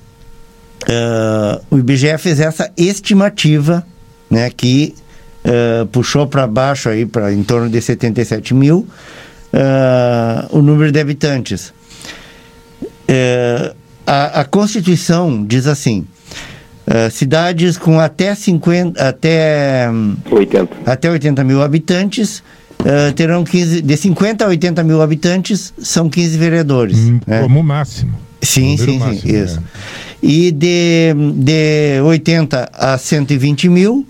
eh, o IBGE fez essa estimativa, né, que eh, puxou para baixo aí para em torno de 77 mil eh, o número de habitantes. Eh, a, a Constituição diz assim: cidades com até 50, até hum, 80. até 80 mil habitantes eh, terão 15, de 50 a 80 mil habitantes são 15 vereadores. Hum, né? Como máximo. Sim, sim, máximo, sim, é. isso. E de, de 80 a 120 mil,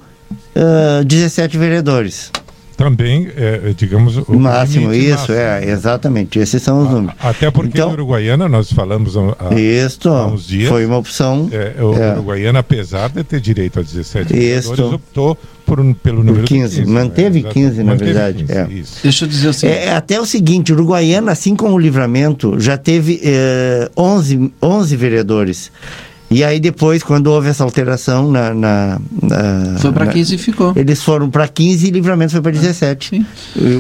ah, 17 vereadores. Também, é, digamos, o máximo, isso, máximo. é, exatamente. Esses são os números. Até porque Então- em Uruguaiana, nós falamos há, há- Isto há uns dias, foi uma opção. é, o é. Uruguaiana, apesar de ter direito a 17 Isso. vereadores, optou por um, pelo número de 15. Manteve exato. 15, na Manteve verdade, 15, é. Isso. Deixa eu dizer assim. É, é até o seguinte, Uruguaiana, assim como o Livramento, já teve eh, 11, 11 vereadores. E aí depois, quando houve essa alteração na... na- na- Foi para na- 15 e ficou. Eles foram para 15 e Livramento foi para 17. sim.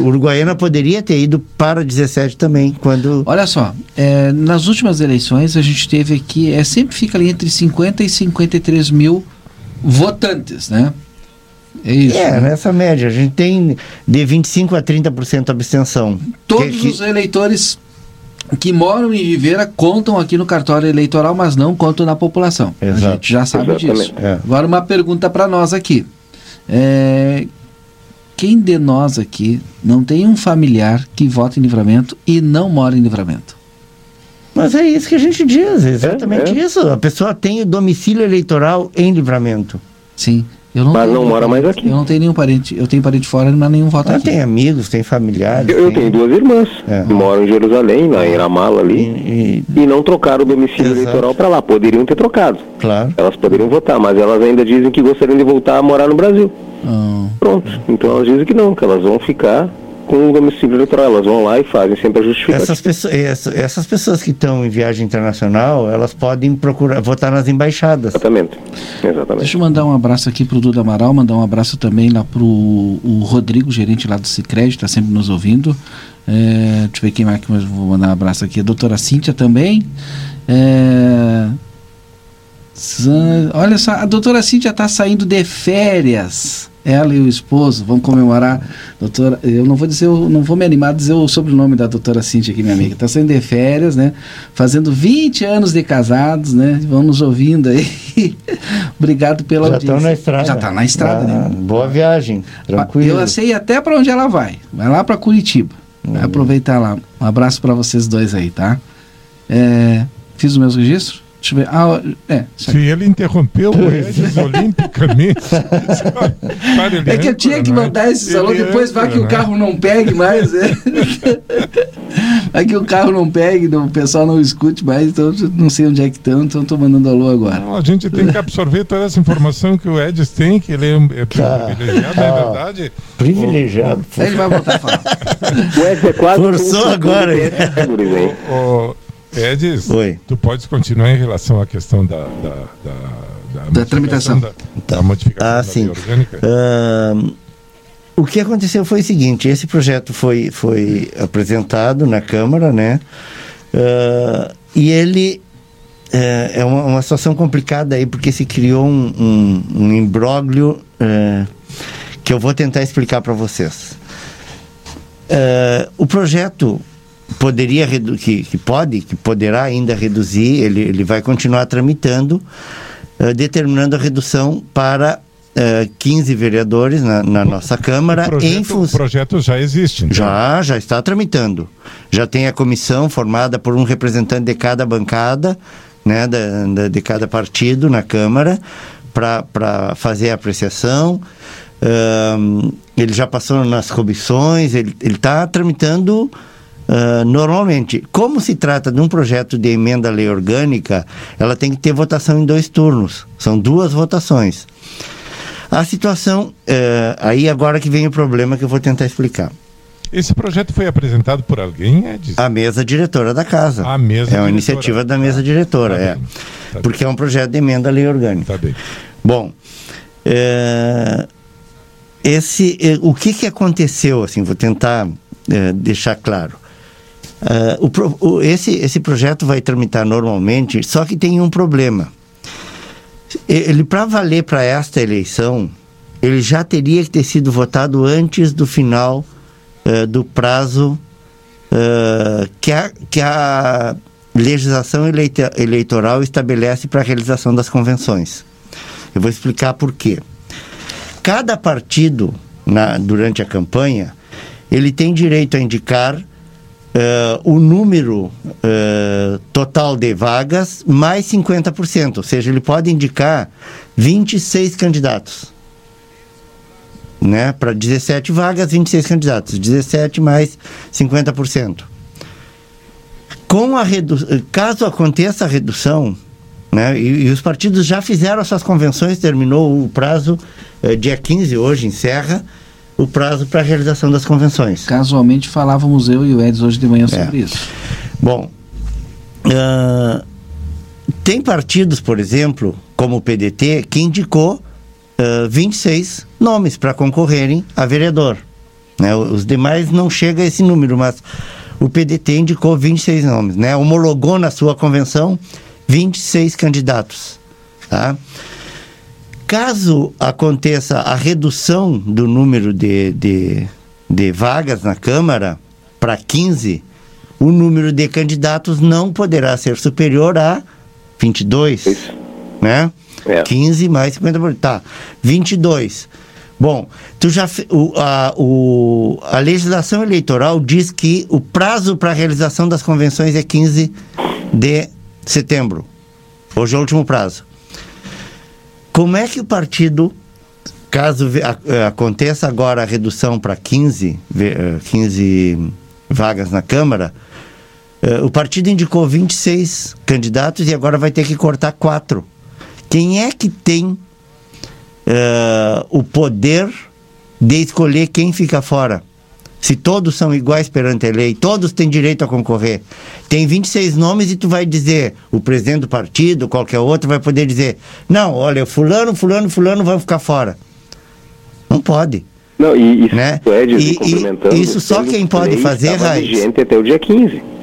O Uruguaiana poderia ter ido para 17 também, quando... Olha só, é, nas últimas eleições a gente teve aqui, é, sempre fica ali entre 50 e 53 mil votantes, né? É isso. É, né? nessa média. A gente tem de 25% a 30% abstenção. Todos Que- que- os eleitores que moram em Ribeira contam aqui no cartório eleitoral, mas não contam na população. A Exato. gente já sabe Exatamente. disso. É. Agora uma pergunta para nós aqui. É, quem de nós aqui não tem um familiar que vota em livramento e não mora em livramento? Mas é isso que a gente diz, é exatamente É, é. isso. A pessoa tem o domicílio eleitoral em livramento. Sim. Eu não Mas tenho não mora mais parente. aqui. Eu não tenho nenhum parente. Eu tenho parente fora, mas nenhum vota Ela aqui. tem amigos, tem familiares. Eu, eu tem- tenho duas irmãs É. que moram em Jerusalém, lá em Ramala ali, E, e não trocaram o domicílio Exato. eleitoral para lá. Poderiam ter trocado. e- claro. Elas poderiam votar, mas elas ainda dizem que gostariam de voltar a morar no Brasil. Ah, Pronto. Então elas dizem que não, que elas vão ficar com o domicílio eleitoral. Elas vão lá e fazem sempre a justificativa. Essas pessoas, essa- essas pessoas que estão em viagem internacional, elas podem procurar votar nas embaixadas. Exatamente. Exatamente. Deixa eu mandar um abraço aqui pro Duda Amaral, mandar um abraço também lá pro o Rodrigo, gerente lá do Cicred, está sempre nos ouvindo. É, deixa eu ver quem mais que eu vou mandar um abraço aqui. A doutora Cíntia também. É, olha só, a doutora Cíntia está saindo de férias. Ela e o esposo vão comemorar. Doutora, eu não vou dizer, o- não vou me animar a dizer o sobrenome da doutora Cíntia aqui, minha amiga. Está saindo de férias, né? Fazendo 20 anos de casados, né? Vão nos ouvindo aí. Obrigado pela Já audiência. estão na estrada. Já está na estrada, Ah, né? Boa viagem, tranquilo. Eu sei até para onde ela vai. Vai lá para Curitiba. Vai aproveitar lá. Um abraço para vocês dois aí, tá? É, fiz os meus registros? Deixa eu ver. Ah, é. Se ele interrompeu o Edis olimpicamente. Ele É que eu tinha que né? mandar esse salão, depois vai que o né? carro não pegue mais. É. Vai que o carro não pegue, não- o pessoal não escute mais, então eu não sei onde é que estão, então estou mandando alô agora. Não, a gente tem que absorver toda essa informação que o Edis tem, que ele é, é privilegiado, é verdade. Privilegiado. Ele vai voltar a falar. O Ed é quase Forçou um agora, de hein? Edis, Oi. tu podes continuar em relação à questão da, da, da, da modificação tramitação. Da, da modificação Ah, da sim. lei orgânica. Ahn, o que aconteceu foi o seguinte: esse projeto foi, foi apresentado na Câmara, né? Ah, e ele é, é uma, uma, situação complicada aí, porque se criou um, um, um imbróglio é, que eu vou tentar explicar para vocês. O projeto poderia que, que pode, que poderá ainda reduzir, ele, ele vai continuar tramitando, uh, determinando a redução para uh, eh, 15 vereadores na, na nossa Câmara. O projeto, em fun... o projeto já existe. Então. Já, já está tramitando. Já tem a comissão formada por um representante de cada bancada, né, da, da de cada partido na Câmara, para fazer a apreciação. Uh, ele já passou nas comissões, ele está tramitando Uh, normalmente, como se trata de um projeto de emenda à lei orgânica, ela tem que ter votação em dois turnos. São duas votações. A situação, uh, aí agora que vem o problema que eu vou tentar explicar. Esse projeto foi apresentado por alguém, Edson? A mesa diretora da casa. A mesa É uma diretora. iniciativa da mesa diretora, tá é. Tá porque bem. é um projeto de emenda à lei orgânica. Tá bem. Bom, é, esse, é, o que, que aconteceu, assim, vou tentar é, deixar claro. Uh, o, o, esse, esse projeto vai tramitar normalmente, só que tem um problema. Ele, para valer para esta eleição, ele já teria que ter sido votado antes do final uh, do prazo uh, que, a, que a legislação eleitoral estabelece para a realização das convenções. Eu vou explicar por quê. Cada partido, na, durante a campanha, ele tem direito a indicar Uh, o número uh, total de vagas mais 50%, ou seja, ele pode indicar 26 candidatos. Né? Para 17 vagas, 26 candidatos. 17 mais 50%. Com a redu... Caso aconteça a redução, né? E, e, os partidos já fizeram as suas convenções, terminou o prazo uh, dia 15, hoje encerra o prazo para a realização das convenções. Casualmente falávamos eu e o Edson hoje de manhã sobre é. isso. Bom, uh, tem partidos, por exemplo, como o PDT, que indicou uh, 26 nomes para concorrerem a vereador. Né? Os demais não chega a esse número, mas o PDT indicou 26 nomes, né? homologou na sua convenção 26 candidatos. Tá? Caso aconteça a redução do número de, de, de vagas na Câmara para 15, o número de candidatos não poderá ser superior a 22, Isso. né? É. 15 mais 50%. Tá, 22. Bom, tu já o, a, o, a legislação eleitoral diz que o prazo para a realização das convenções é 15 de setembro. Hoje é o último prazo. Como é que o partido, caso eh, aconteça agora a redução para 15, 15 eh, vagas na Câmara, eh, o partido indicou 26 candidatos e agora vai ter que cortar quatro. Quem é que tem uh, o poder de escolher quem fica fora? Se todos são iguais perante a lei, todos têm direito a concorrer. Tem 26 nomes e tu vai dizer, o presidente do partido, qualquer outro, vai poder dizer: não, olha, fulano, fulano, fulano vão ficar fora. Não pode. Não, e isso, né? Ed, e, e, isso só quem pode fazer, Raiz. até o dia 15.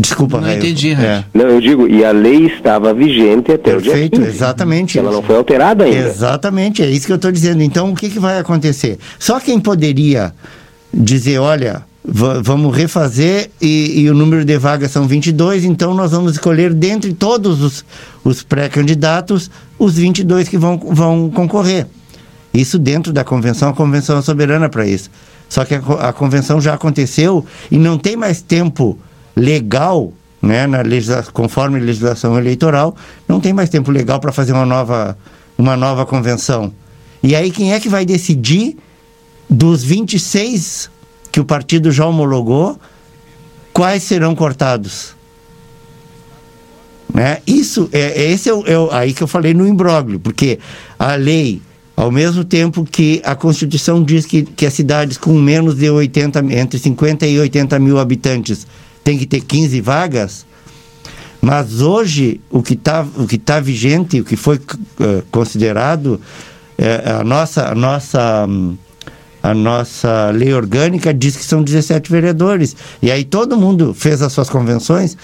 Desculpa, Não entendi, é. Não, eu digo, e a lei estava vigente até Perfeito, o dia 15. exatamente. Ela não foi alterada ainda. Exatamente, é isso que eu estou dizendo. Então, o que, que vai acontecer? Só quem poderia dizer, olha, vamos refazer e, e, o número de vagas são 22, então nós vamos escolher dentre todos os, os pré-candidatos os 22 que vão, vão concorrer. Isso dentro da convenção, a convenção é soberana para isso. Só que a, a convenção já aconteceu e não tem mais tempo legal, né, na legisla conforme legislação eleitoral, não tem mais tempo legal para fazer uma nova, uma nova convenção. E aí quem é que vai decidir dos 26 que o partido já homologou, quais serão cortados? Né? Isso é, é esse é, o, é o, aí que eu falei no imbróglio, porque a lei ao mesmo tempo que a Constituição diz que, que as cidades com menos de 80, entre 50 e 80 mil habitantes tem que ter 15 vagas, mas hoje o que está tá vigente, o que foi uh, considerado, é, a, nossa, a, nossa, a nossa lei orgânica diz que são 17 vereadores. E aí todo mundo fez as suas convenções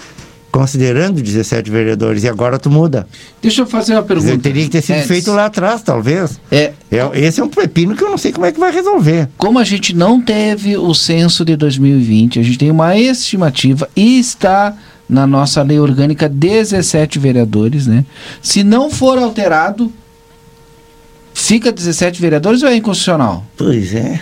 considerando 17 vereadores, e agora tu muda. Deixa eu fazer uma pergunta. Dizer, teria que ter sido é, feito lá atrás, talvez. É, é, esse é um pepino que eu não sei como é que vai resolver. Como a gente não teve o censo de 2020, a gente tem uma estimativa e está na nossa lei orgânica 17 vereadores, né? Se não for alterado, fica 17 vereadores ou é inconstitucional? Pois é.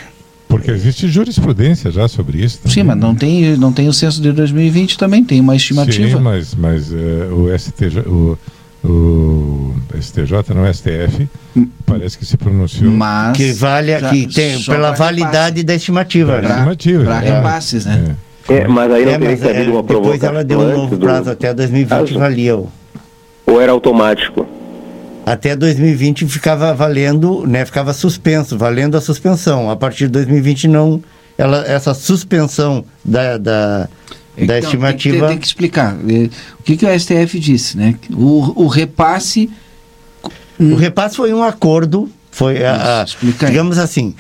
Porque existe jurisprudência já sobre isso. Também. Sim, mas não tem, não tem o censo de 2020 também, tem uma estimativa. Sim, mas, mas é, o STJ, o, o STJ, não STF, hum. parece que se pronunciou. Mas que vale que tem pela validade da estimativa. Da estimativa. Para é. repasses, né? É. é. mas aí não é, teria que haver uma Depois ela deu um novo prazo, do... até 2020 valia. Ou era automático? Até 2020 ficava valendo, né, ficava suspenso, valendo a suspensão. A partir de 2020 não, ela, essa suspensão da, da, então, da estimativa... Tem, tem, que explicar. É, o que, que o STF disse, né? O, o repasse... O repasse foi um acordo, foi a, a digamos assim,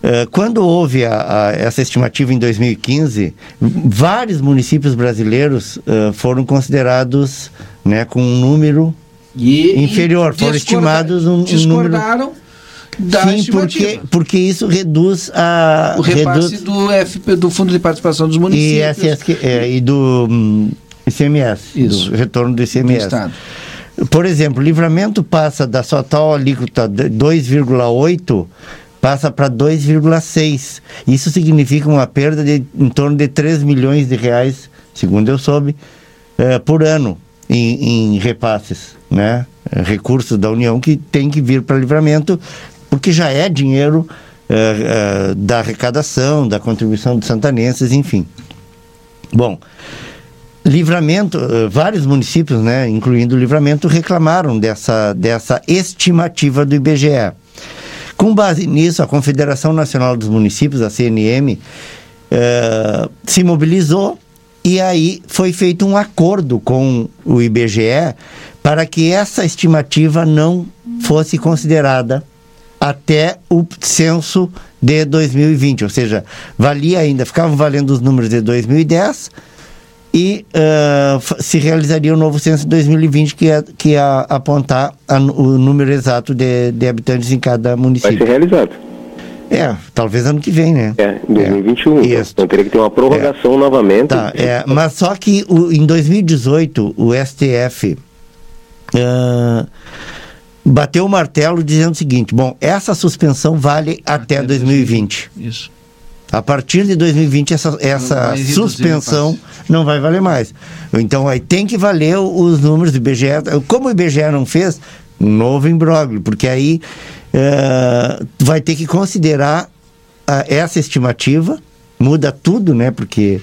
Uh, quando houve a, a, essa estimativa em 2015, vários municípios brasileiros uh, foram considerados né, com um número e, inferior, foram estimados um, discordaram um da Sim, porque, porque isso reduz a o repasse reduz, do FP do Fundo de Participação dos Municípios e, SS, é, e do um, ICMS, isso. do retorno do ICMS. Do Por exemplo, livramento passa da sua tal alíquota 2,8 passa para 2,6. Isso significa uma perda de em torno de 3 milhões de reais, segundo eu soube, uh, por ano em, em repasses, né? Recursos da União que tem que vir para livramento, porque já é dinheiro uh, uh, da arrecadação, da contribuição dos santanenses, enfim. Bom, Livramento, uh, vários municípios, né, incluindo o Livramento, reclamaram dessa, dessa estimativa do IBGE. Com base nisso, a Confederação Nacional dos Municípios, a CNM, se mobilizou e aí foi feito um acordo com o IBGE para que essa estimativa não fosse considerada até o censo de 2020, ou seja, valia ainda, ficavam valendo os números de 2010 e uh, se realizaria o novo censo de 2020 que ia, que ia apontar a, o número exato de, de habitantes em cada município. Vai ser realizado. É, talvez ano que vem, né? É, 2021. É, então, então teria que ter uma prorrogação é. novamente. Tá, é, mas só que o, em 2018 o STF uh, bateu o martelo dizendo o seguinte: bom, essa suspensão vale até, até 2020. 2020. Isso. A partir de 2020, essa, essa suspensão não vai valer mais. Então, aí tem que valer os números do IBGE. Como o IBGE não fez, um novo imbróglio, porque aí é, vai ter que considerar a, essa estimativa, muda tudo, né? Porque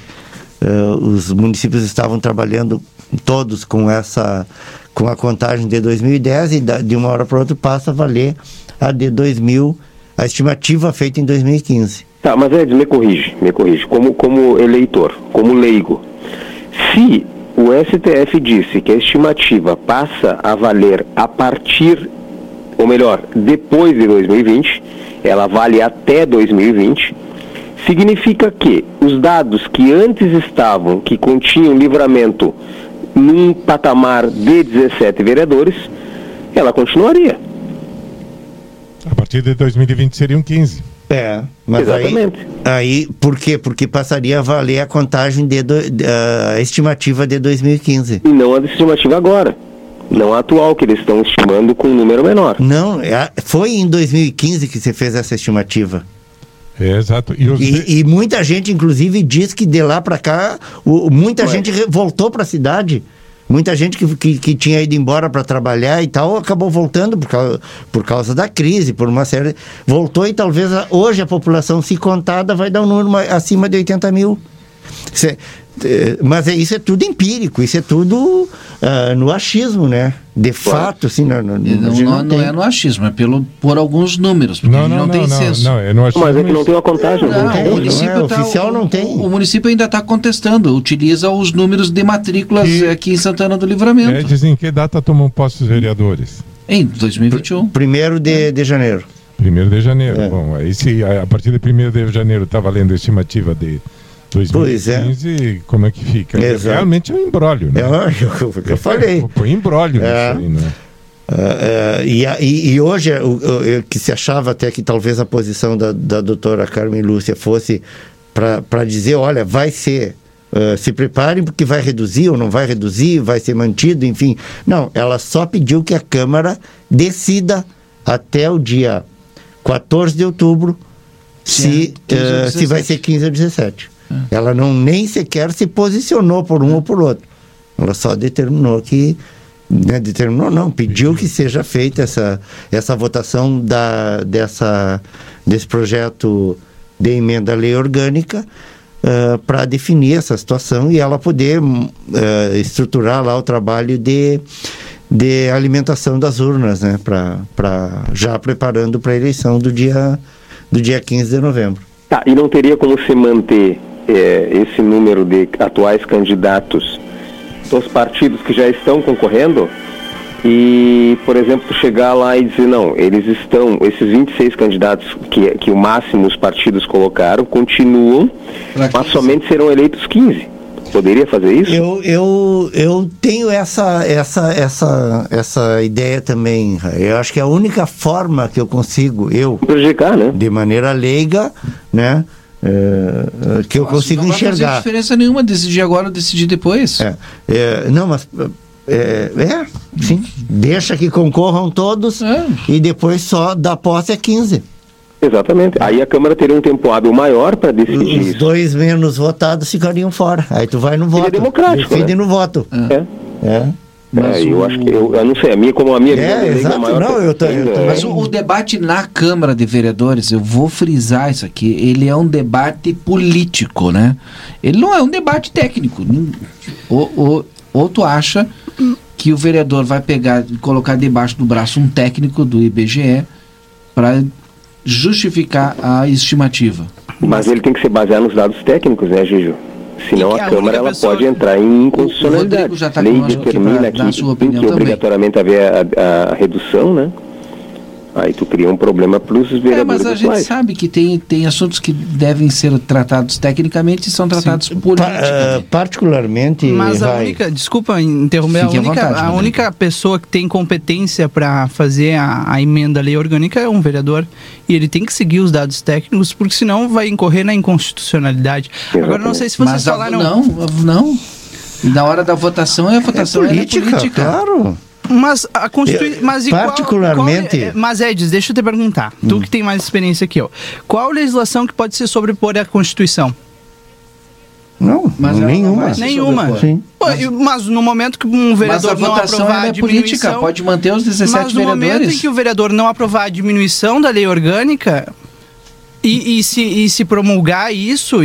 uh, os municípios estavam trabalhando todos com essa com a contagem de 2010 e da, de uma hora para outra passa a valer a de 2000, a estimativa feita em 2015. Tá, mas Ed, me corrige, me corrige, como, como eleitor, como leigo. Se o STF disse que a estimativa passa a valer a partir ou melhor, depois de 2020, ela vale até 2020, significa que os dados que antes estavam, que continham livramento num patamar de 17 vereadores, ela continuaria. A partir de 2020 seriam 15. É, mas Exatamente. aí, aí por quê? Porque passaria a valer a contagem de, do, a estimativa de 2015. E não a estimativa agora não a atual, que eles estão estimando com um número menor. Não, é, foi em 2015 que você fez essa estimativa. É, exato. E, os... e, e, muita gente, inclusive, diz que de lá para cá, o, muita Ué. gente voltou para a cidade. Muita gente que, que, que tinha ido embora para trabalhar e tal acabou voltando por causa, por causa da crise, por uma série. Voltou e talvez hoje a população, se contada, vai dar um número acima de 80 mil. É, mas é, isso é tudo empírico, isso é tudo uh, no achismo, né? De fato, assim, não, não, não, não, não é no achismo, é pelo, por alguns números, porque não, não, não, tem censo. Não, é no achismo, mas é que não tem uma contagem. Não, tem, o município é, tá, oficial não tem. O, o município ainda está contestando, utiliza os números de matrículas que, aqui em Santana do Livramento. É, dizem que data tomam posse os vereadores? Em 2021. Primeiro de, de janeiro. Primeiro de janeiro. É. Bom, aí se a, a partir de primeiro de janeiro está valendo a estimativa de 2015, é. como é que fica? Exato. Realmente é um embrólio, né? É o que eu falei. Foi embrólio é. aí, né? Uh, uh, e, e, hoje, o, que se achava até que talvez a posição da, da doutora Carmen Lúcia fosse para dizer: olha, vai ser, uh, se preparem porque vai reduzir ou não vai reduzir, vai ser mantido, enfim. Não, ela só pediu que a Câmara decida até o dia 14 de outubro se, é, se vai ser 15 ou 17. É. Ela não nem sequer se posicionou por um ou por outro. Ela só determinou que né, determinou não, pediu que seja feita essa, essa votação da, dessa, desse projeto de emenda à lei orgânica uh, ah, para definir essa situação e ela poder uh, estruturar lá o trabalho de, de alimentação das urnas, né, para já preparando para a eleição do dia, do dia 15 de novembro. Tá, e não teria como se manter é, esse número de atuais candidatos dos partidos que já estão concorrendo e, por exemplo, chegar lá e dizer, não, eles estão, esses 26 candidatos que, que o máximo os partidos colocaram, continuam, mas somente serão eleitos 15. Poderia fazer isso? Eu, eu, eu tenho essa, essa, essa, essa ideia também. Eu acho que é a única forma que eu consigo, eu, prejudicar, né? de maneira leiga, né? É, que eu consigo não enxergar. Não faz diferença nenhuma decidir agora ou decidir depois. É, é, não, mas é, é, sim. Deixa que concorram todos é. e depois só da posse é 15. Exatamente. Aí a Câmara teria um tempo hábil maior para decidir Os isso. dois menos votados ficariam fora. Aí tu vai no voto. É democrático. Defende né? no voto. É. é. Mas é, eu acho que eu, eu, não sei, a minha como a minha é, exato, é maior não, eu tô, eu tô, Mas o, o, debate na Câmara de Vereadores, eu vou frisar isso aqui, ele é um debate político, né? Ele não é um debate técnico. Ou, ou, ou tu acha que o vereador vai pegar e colocar debaixo do braço um técnico do IBGE para justificar a estimativa. Mas ele tem que se basear nos dados técnicos, né, Gijo? Senão a, a Câmara ela pode entrar em inconstitucionalidade. A tá lei determina que, que obrigatoriamente haver a, a redução, né? Aí tu cria um problema para os vereadores. É, mas a gente sabe que tem, tem assuntos que devem ser tratados tecnicamente e são tratados politicamente. Pa, uh, particularmente. Mas a única, desculpa interromper, a única, vontade, a única pessoa que tem competência para fazer a, a emenda à lei orgânica é um vereador. E ele tem que seguir os dados técnicos, porque senão vai incorrer na inconstitucionalidade. Exatamente. Agora, não sei se vocês mas falaram. Não, não. Na hora da votação é a votação é política, é política. claro. Mas a Constituição. Mas particularmente. Qual, qual, mas, Edis, deixa eu te perguntar. Hum. Tu que tem mais experiência que eu. Qual legislação que pode se sobrepor à Constituição? Não, mas nenhuma. Nenhuma. Sim. Pô, mas no momento que um vereador não aprovar a é política, pode manter os 17 mas no vereadores. momento em que o vereador não aprovar a diminuição da lei orgânica, e, e, se, e se promulgar isso,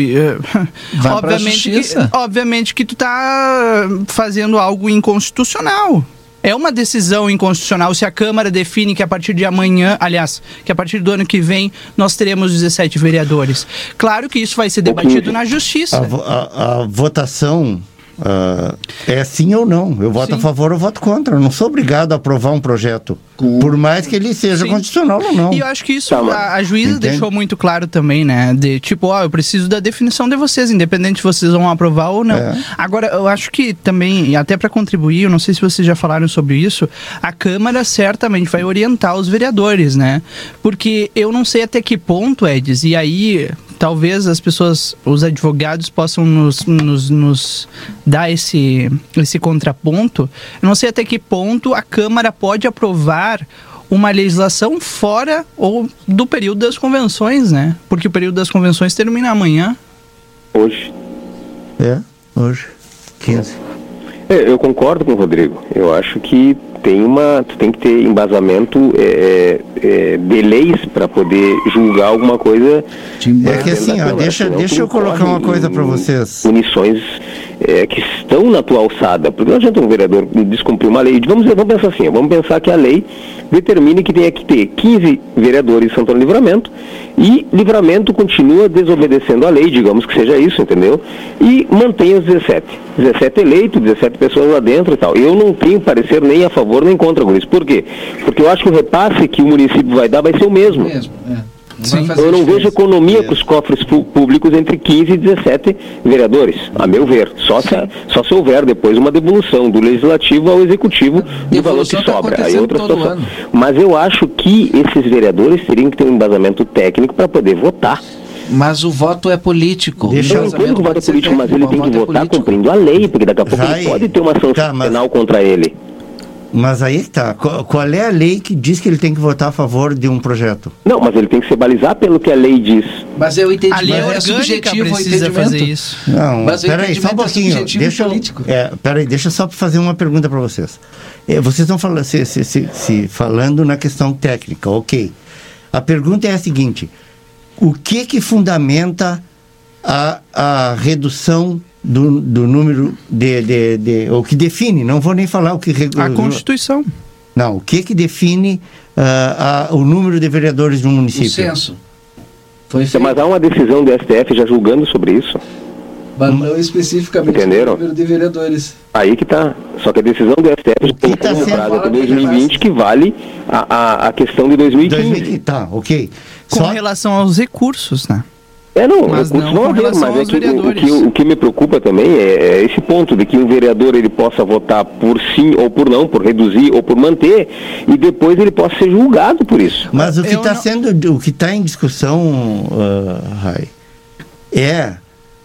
obviamente, que, obviamente que tu tá fazendo algo inconstitucional. É uma decisão inconstitucional se a Câmara define que a partir de amanhã, aliás, que a partir do ano que vem nós teremos 17 vereadores. Claro que isso vai ser debatido na Justiça. A, a, a votação Uh, é sim ou não. Eu voto sim. a favor ou voto contra. Eu não sou obrigado a aprovar um projeto, Com... por mais que ele seja sim. constitucional ou não. E eu acho que isso tá, a, a, juíza Entende? deixou muito claro também, né? De tipo, ó, eu preciso da definição de vocês, independente se vocês vão aprovar ou não. É. Agora, eu acho que também, e até para contribuir, eu não sei se vocês já falaram sobre isso, a Câmara certamente vai orientar os vereadores, né? Porque eu não sei até que ponto, Edis, e aí talvez as pessoas, os advogados possam nos, nos, nos dar esse, esse contraponto. Eu não sei até que ponto a Câmara pode aprovar uma legislação fora ou do período das convenções, né? Porque o período das convenções termina amanhã. Hoje. É, hoje. 15. É, eu concordo com o Rodrigo. Eu acho que tem uma, tu tem que ter embasamento é, é, é de leis para poder julgar alguma coisa. É que assim, ó, deixa, deixa eu colocar uma coisa para vocês. Punições é, que estão na tua alçada, porque não adianta um vereador descumprir uma lei. Vamos, vamos pensar assim, vamos pensar que a lei determine que tenha que ter 15 vereadores em Santo Livramento e Livramento continua desobedecendo a lei, digamos que seja isso, entendeu? E mantém os 17. 17 eleitos, 17 pessoas lá dentro e tal. Eu não tenho parecer nem a favor nem contra com isso. Por quê? Porque eu acho que o repasse que o município vai dar vai ser o mesmo. mesmo é. Sim. Eu não vejo economia para os cofres públicos entre 15 e 17 vereadores, a meu ver. Só se, só se houver depois uma devolução do legislativo ao executivo do valor que tá sobra. Aí é outra situação. Mas eu acho que esses vereadores teriam que ter um embasamento técnico para poder votar. Mas o voto é político. Deixa eu entendo que o voto é político, mas ele tem que é votar cumprindo a lei, porque daqui a pouco Vai. ele pode ter uma sanção tá, mas... penal contra ele. Mas aí está. Qual é a lei que diz que ele tem que votar a favor de um projeto? Não, mas ele tem que se balizar pelo que a lei diz. Mas eu entendi. A lei é subjetivo precisa fazer isso. Não, mas peraí, só um pouquinho. É deixa, político. É, peraí, deixa eu só fazer uma pergunta para vocês. É, vocês estão falando, se, se, se, se, falando na questão técnica, ok. A pergunta é a seguinte: o que que fundamenta a, a redução do, do número de, de, de, O que define, não vou nem falar o que. A Constituição. Não, o que que define uh, a, o número de vereadores no município? O censo. Foi feito. Mas há uma decisão do STF já julgando sobre isso. Mas não especificamente Entenderam? o número de vereadores. Aí que está. Só que a decisão do STF já colocou tá prazo até 2020 que vale a, a, a questão de 2015. 2015. Tá, ok. Com Só... relação aos recursos, né? É, não, mas não, não haver, mas é que o, o, que, o que me preocupa também é, é, esse ponto de que um vereador ele possa votar por sim ou por não, por reduzir ou por manter, e depois ele possa ser julgado por isso. Mas o que está não... sendo, o que está em discussão, uh, Rai, é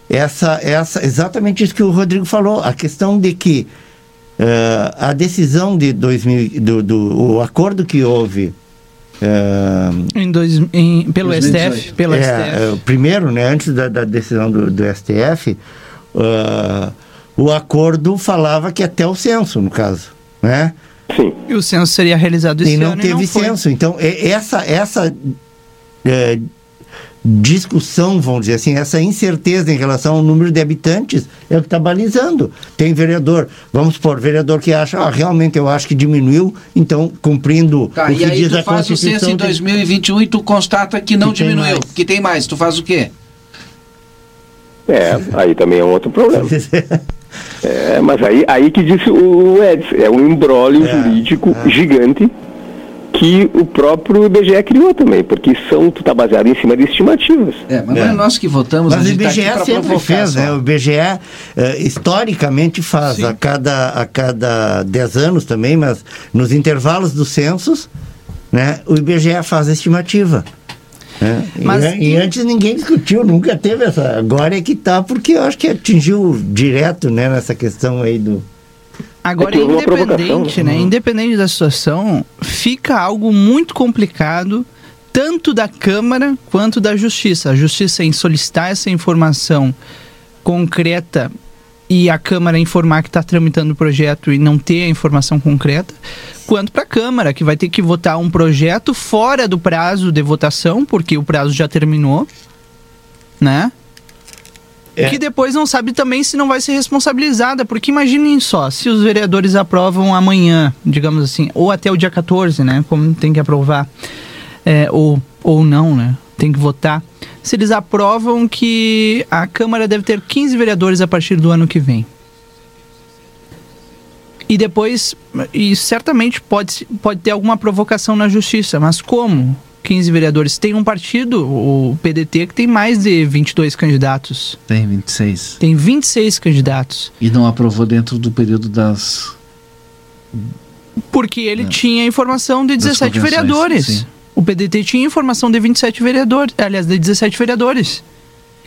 essa, essa, exatamente isso que o Rodrigo falou, a questão de que uh, a decisão de 2000, do, do o acordo que houve Uh, em dois, em, pelo 2018. STF, pelo é, STF. É, primeiro, né, antes da, da decisão do, do STF, uh, o acordo falava que até o censo, no caso, né? Sim. E o censo seria realizado esse e não ano teve e não censo. Então, essa, essa é, discussão, vamos dizer assim, essa incerteza em relação ao número de habitantes é o que está balizando. Tem vereador, vamos supor, vereador que acha, ah, realmente eu acho que diminuiu, então cumprindo tá, o que diz a Constituição. E aí tu faz o censo em 2021 e tu constata que não que diminuiu, que tem mais, tu faz o quê? É, aí também é um outro problema. é, mas aí, aí que disse o Edson, é um embrólio é, jurídico é. gigante que o próprio IBGE criou também, porque são tu tá baseado em cima de estimativas. É, mas é. não é nós que votamos, mas o IBGE tá sempre fez, né? O IBGE uh, eh, historicamente faz Sim. a cada a cada 10 anos também, mas nos intervalos dos censos, né? O IBGE faz a estimativa. É, Mas, e, e, antes ninguém discutiu, nunca teve essa. Agora é que tá, porque eu acho que atingiu direto né, nessa questão aí do, Agora, é independente, né? Independente da situação, fica algo muito complicado tanto da Câmara quanto da Justiça. A Justiça em solicitar essa informação concreta e a Câmara informar que está tramitando o projeto e não ter a informação concreta, quanto para a Câmara, que vai ter que votar um projeto fora do prazo de votação, porque o prazo já terminou, né? É. Que depois não sabe também se não vai ser responsabilizada, porque imaginem só, se os vereadores aprovam amanhã, digamos assim, ou até o dia 14, né? Como tem que aprovar, é, ou, ou não, né? Tem que votar. Se eles aprovam que a Câmara deve ter 15 vereadores a partir do ano que vem. E depois, e certamente pode, pode ter alguma provocação na justiça, mas como? 15 vereadores. Tem um partido, o PDT, que tem mais de 22 candidatos. Tem 26. Tem 26 candidatos. E não aprovou dentro do período das. Porque ele tinha informação de 17 vereadores. Sim. O PDT tinha informação de 27 vereadores, aliás, de 17 vereadores.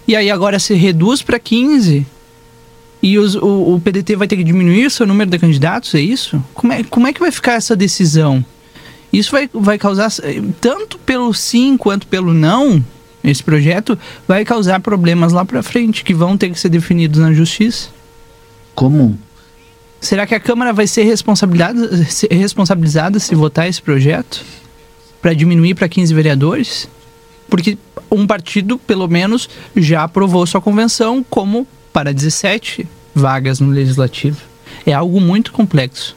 E aí agora se reduz para 15. E os, o, o, PDT vai ter que diminuir o seu número de candidatos, é isso? Como é, como é que vai ficar essa decisão? Isso vai, vai causar, tanto pelo sim quanto pelo não, esse projeto, vai causar problemas lá para frente, que vão ter que ser definidos na justiça. Como? Será que a Câmara vai ser responsabilizada, ser responsabilizada se votar esse projeto? Para diminuir para 15 vereadores? Porque um partido, pelo menos, já aprovou sua convenção como para 17 vagas no legislativo. É algo muito complexo.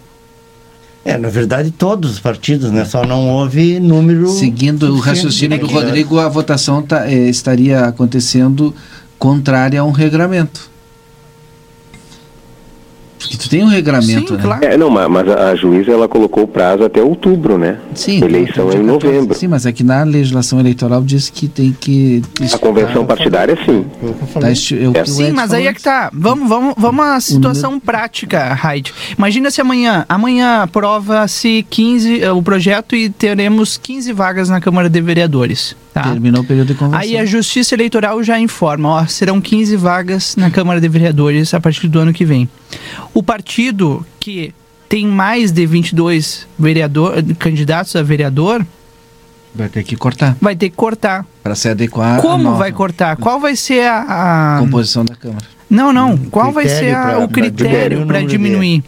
É, na verdade, todos os partidos, né? Só não houve número. Seguindo o raciocínio do Rodrigo, a votação tá, é, estaria acontecendo contrária a um regramento. Que tu tem um regramento, Sim, né? Claro. É, não, mas, a juíza ela colocou o prazo até outubro, né? Sim. A eleição é em novembro. Sim, mas é que na legislação eleitoral diz que tem que. A convenção partidária, sim. Tá eu, é. Sim, mas aí é que tá. Vamos, vamos, vamos à situação número... prática, Raid. Imagina se amanhã, amanhã aprova-se 15 o projeto e teremos 15 vagas na Câmara de Vereadores. Tá? Terminou o período de convenção. Aí a Justiça Eleitoral já informa, ó, serão 15 vagas na Câmara de Vereadores a partir do ano que vem. O partido que tem mais de 22 vereador, candidatos a vereador vai ter que cortar. Vai ter que cortar. Para se adequar. Como vai cortar? Qual vai ser a, a... composição da Câmara? Não, não. Qual vai ser a, o critério para diminuir?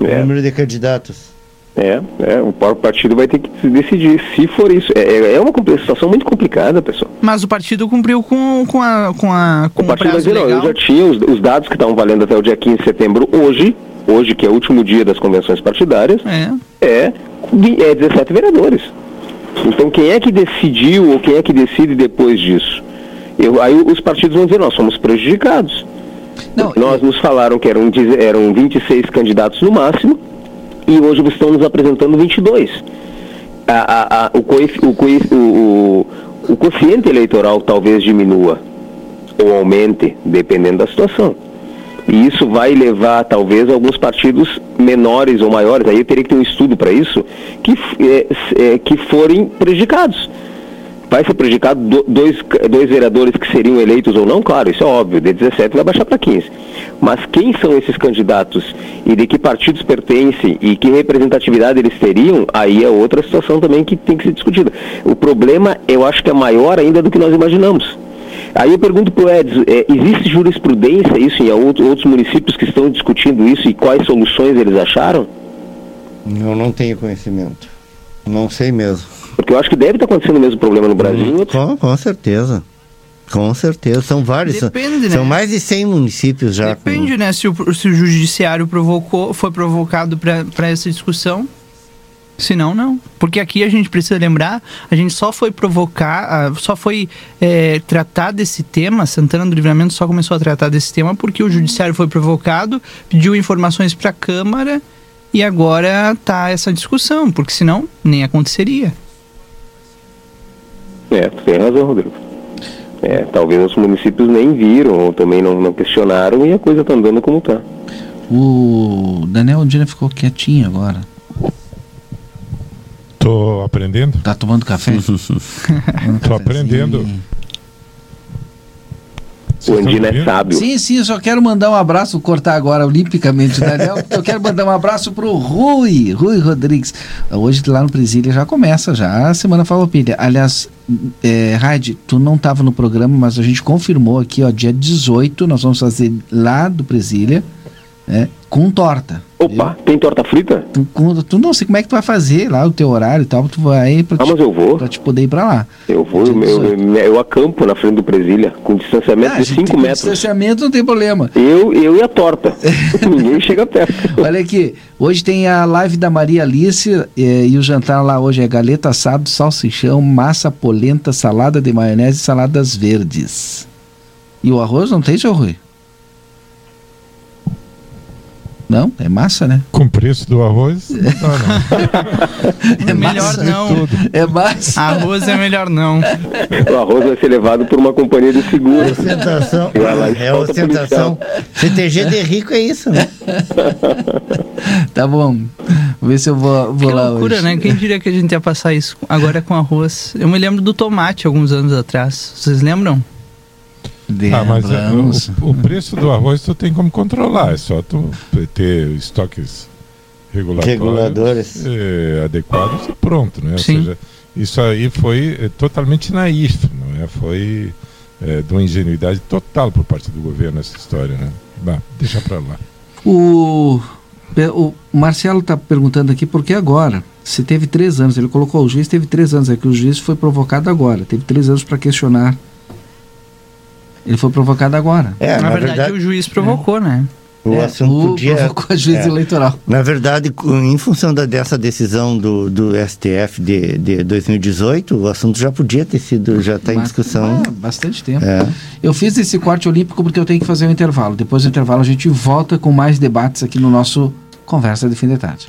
De, é. O número de candidatos. É, é, o partido vai ter que decidir se for isso. É, é, é uma situação muito complicada, pessoal. Mas o partido cumpriu com, com a com a com o partido vai dizer, não, eu já tinha os, os dados que estavam valendo até o dia 15 de setembro hoje, hoje que é o último dia das convenções partidárias, é, é, é 17 vereadores. Então quem é que decidiu ou quem é que decide depois disso? Eu, aí os partidos vão dizer, nós somos prejudicados. Não, nós eu... nos falaram que eram, eram 26 candidatos no máximo, e hoje vocês estão nos apresentando 22. A, a, a, o, coif, o, coif, o, o, o coeficiente eleitoral talvez diminua ou aumente, dependendo da situação. E isso vai levar, talvez, alguns partidos menores ou maiores, aí eu teria que ter um estudo para isso, que, é, é, que forem prejudicados vai ser prejudicado dois, dois vereadores que seriam eleitos ou não, claro, isso é óbvio, de 17 vai baixar para 15. Mas quem são esses candidatos e de que partidos pertencem e que representatividade eles teriam, aí é outra situação também que tem que ser discutida. O problema, eu acho que é maior ainda do que nós imaginamos. Aí eu pergunto para o Edson, é, existe jurisprudência isso em outros municípios que estão discutindo isso e quais soluções eles acharam? Eu não tenho conhecimento. Não sei mesmo. Porque eu acho que deve estar acontecendo o mesmo problema no Brasil. Hum, com, com certeza. Com certeza, são vários. Depende, são, né? são mais de 100 municípios já. Depende, com... né? Se o, se o judiciário provocou, foi provocado para essa discussão. Se não, não. Porque aqui a gente precisa lembrar, a gente só foi provocar, só foi é, tratar desse tema, Santana do Livramento só começou a tratar desse tema porque o judiciário foi provocado, pediu informações para a Câmara e agora tá essa discussão, porque senão nem aconteceria. É, tu tem razão, Rodrigo. É, talvez os municípios nem viram ou também não, não questionaram e a coisa tá andando como tá. O Daniel Ondina ficou quietinho agora. Tô aprendendo. Tá tomando café? Tô aprendendo. O Andino é sábio. Sim, sim, eu só quero mandar um abraço, cortar agora olimpicamente o Daniel, eu quero mandar um abraço pro Rui, Rui Rodrigues. Hoje lá no Presília já começa, já a Semana Falopilha. Aliás, é, Raid, tu não estava no programa, mas a gente confirmou aqui, ó, dia 18, nós vamos fazer lá do Presília, né, com torta. Opa, tem torta frita? Tu, tu, não sei como é que tu vai fazer lá o teu horário e tal, tu vai pra, ah, te, mas eu vou. pra te poder ir pra lá. Eu vou, eu, eu, eu, acampo na frente do Presília, com distanciamento ah, de 5 metros. distanciamento não tem problema. Eu, eu e a torta. Ninguém chega perto. Olha aqui, hoje tem a live da Maria Alice eh, e o jantar lá hoje é galeta assado, salsichão, massa polenta, salada de maionese e saladas verdes. E o arroz não tem, seu Rui? Não, é massa, né? Com o preço do arroz? Não, não. é melhor não. É massa. Arroz é melhor não. O arroz vai ser levado por uma companhia de seguro. Ostentação. É ostentação. CTG de rico é isso, né? tá bom. Vou ver se eu vou, vou que lá loucura, hoje. né? Quem diria que a gente ia passar isso agora com arroz? Eu me lembro do tomate alguns anos atrás. Vocês lembram? Ah, mas é, o, o, preço do arroz tu tem como controlar, é só tu ter estoques regulatórios reguladores é, adequados e pronto, né? Sim. Ou seja, isso aí foi é, totalmente naif, não é? Foi é, de uma ingenuidade total por parte do governo essa história, né? Bah, deixa para lá. O, o Marcelo está perguntando aqui por que agora? Se teve três anos, ele colocou o juiz, teve três anos, é que o juiz foi provocado agora, teve três anos para questionar ele foi provocado agora. É, na, na verdade, verdade, o juiz provocou, é. né? O é, assunto podia. Com a juíza é, eleitoral. Na verdade, em função da, dessa decisão do, do STF de, de 2018, o assunto já podia ter sido, já está em discussão. É, bastante tempo. É. Eu fiz esse corte olímpico porque eu tenho que fazer um intervalo. Depois do intervalo a gente volta com mais debates aqui no nosso Conversa de Fim de Tarde.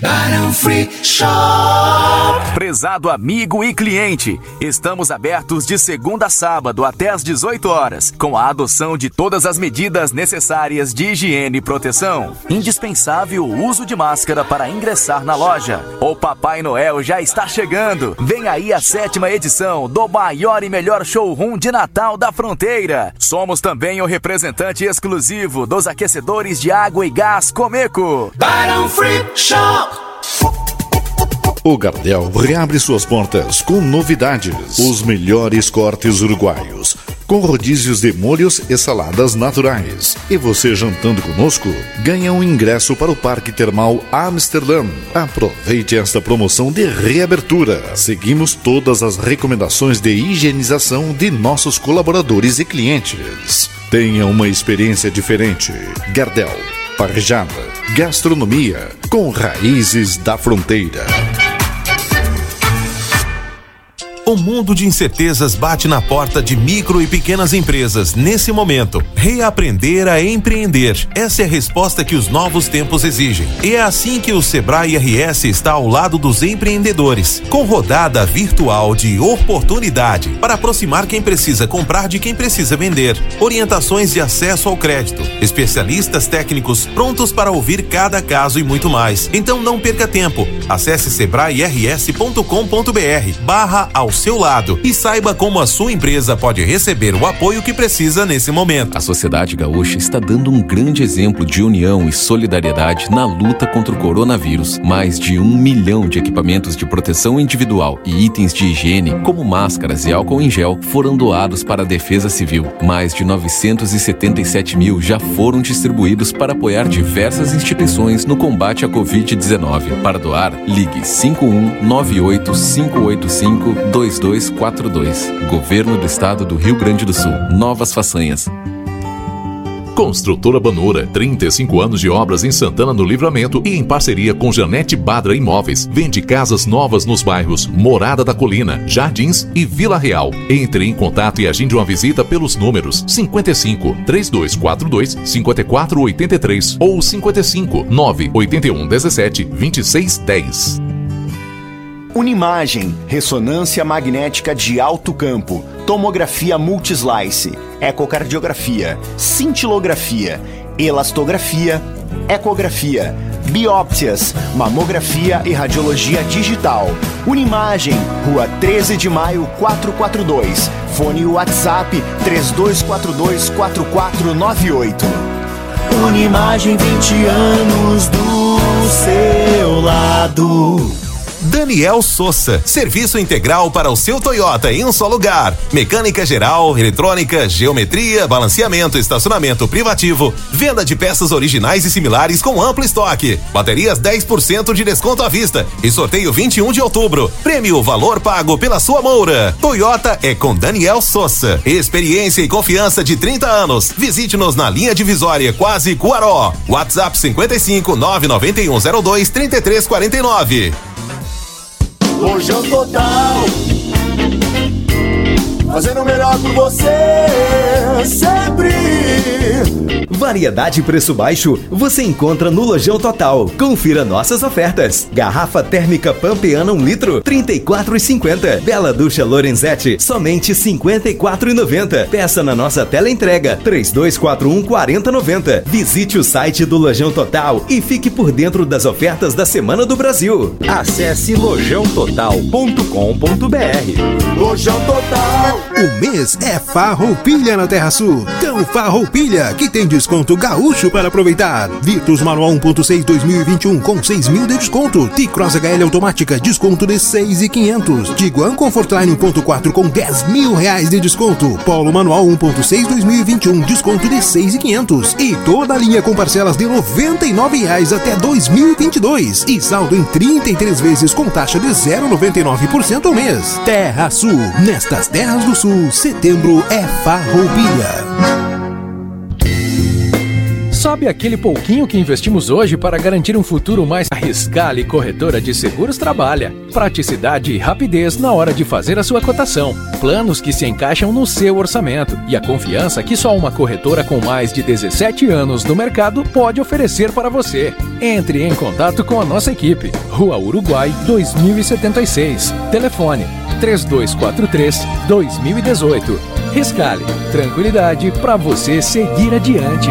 Barão Free Shop. Prezado amigo e cliente, estamos abertos de segunda a sábado até às 18 horas, com a adoção de todas as medidas necessárias de higiene e proteção. Indispensável o uso de máscara para ingressar na loja. O Papai Noel já está chegando. Vem aí a sétima edição do maior e melhor showroom de Natal da fronteira. Somos também o representante exclusivo dos aquecedores de água e gás Comeco. Barão Free Shop. O Gardel reabre suas portas com novidades. Os melhores cortes uruguaios, com rodízios de molhos e saladas naturais. E você jantando conosco, ganha um ingresso para o Parque Termal Amsterdã. Aproveite esta promoção de reabertura. Seguimos todas as recomendações de higienização de nossos colaboradores e clientes. Tenha uma experiência diferente. Gardel parjada, gastronomia com raízes da fronteira. O mundo de incertezas bate na porta de micro e pequenas empresas nesse momento. Reaprender a empreender. Essa é a resposta que os novos tempos exigem. E é assim que o Sebrae RS está ao lado dos empreendedores, com rodada virtual de oportunidade para aproximar quem precisa comprar de quem precisa vender. Orientações de acesso ao crédito, especialistas técnicos prontos para ouvir cada caso e muito mais. Então não perca tempo. Acesse sebrae-rs.com.br barra ao seu lado e saiba como a sua empresa pode receber o apoio que precisa nesse momento. A sociedade gaúcha está dando um grande exemplo de união e solidariedade na luta contra o coronavírus. Mais de um milhão de equipamentos de proteção individual e itens de higiene, como máscaras e álcool em gel, foram doados para a Defesa Civil. Mais de 977 mil já foram distribuídos para apoiar diversas instituições no combate à Covid-19. Para doar, ligue 51 98 585 2242. Governo do Estado do Rio Grande do Sul. Novas façanhas. Construtora Banura, 35 anos de obras em Santana do Livramento e em parceria com Janete Badra Imóveis. Vende casas novas nos bairros Morada da Colina, Jardins e Vila Real. Entre em contato e agende uma visita pelos números 55 3242 5483 ou 55 981 17 2610. Unimagem, ressonância magnética de alto campo, tomografia multislice, ecocardiografia, cintilografia, elastografia, ecografia, biópsias, mamografia e radiologia digital. Unimagem, Rua 13 de Maio 442. Fone WhatsApp 32424498. Unimagem 20 anos do seu lado. Daniel Souza. Serviço integral para o seu Toyota em um só lugar. Mecânica geral, eletrônica, geometria, balanceamento, estacionamento privativo, venda de peças originais e similares com amplo estoque. Baterias 10% de desconto à vista e sorteio 21 de outubro. Prêmio valor pago pela sua moura. Toyota é com Daniel Souza. Experiência e confiança de 30 anos. Visite-nos na linha divisória Quase Cuaró. WhatsApp 55 99102 3349. Lojão Total. Fazendo o melhor por você, sempre. Variedade e preço baixo você encontra no Lojão Total. Confira nossas ofertas. Garrafa térmica Pampeana 1 um litro, 34,50. Bela Ducha Lorenzetti, somente 54,90. Peça na nossa tela entrega 3241 4090. Visite o site do Lojão Total e fique por dentro das ofertas da Semana do Brasil. Acesse lojãototal.com.br. Lojão Total. O mês é Farroupilha na Terra Sul. Então Farroupilha, que tem desconto gaúcho para aproveitar. Virtus Manual 1.6 2021 com 6 mil de desconto. T-Cross HL automática, desconto de 6,500. Tiguan Comfortline 1.4 com 10 mil reais de desconto. Polo Manual 1.6 2021, desconto de 6,500. E toda a linha com parcelas de 99 reais até 2022. E saldo em 33 vezes com taxa de 0,99% ao mês. Terra Sul. Nestas terras do Sul, setembro é Farroupilha. Sabe aquele pouquinho que investimos hoje para garantir um futuro mais? A Riscale Corretora de Seguros trabalha. Praticidade e rapidez na hora de fazer a sua cotação. Planos que se encaixam no seu orçamento. E a confiança que só uma corretora com mais de 17 anos no mercado pode oferecer para você. Entre em contato com a nossa equipe. Rua Uruguai 2076. Telefone 3243 2018. Riscale, tranquilidade para você seguir adiante.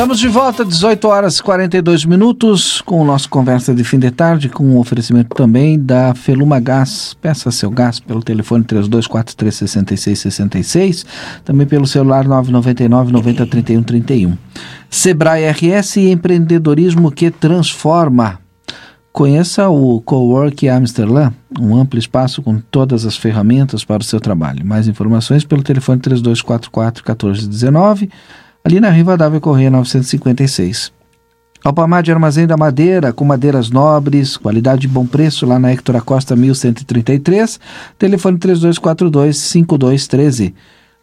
Estamos de volta, 18 horas e 42 minutos, com o nosso Conversa de Fim de Tarde, com um oferecimento também da Feluma Gás. Peça seu gás pelo telefone 3243-6666, também pelo celular 999 90 31 31. Sebrae RS e empreendedorismo que transforma. Conheça o Cowork Amsterdã, um amplo espaço com todas as ferramentas para o seu trabalho. Mais informações pelo telefone 3244 1419 ali na Rivadavia Correia 956. Alpamar de Armazém da Madeira, com madeiras nobres, qualidade e bom preço, lá na Hector Acosta 1133, telefone 3242-5213.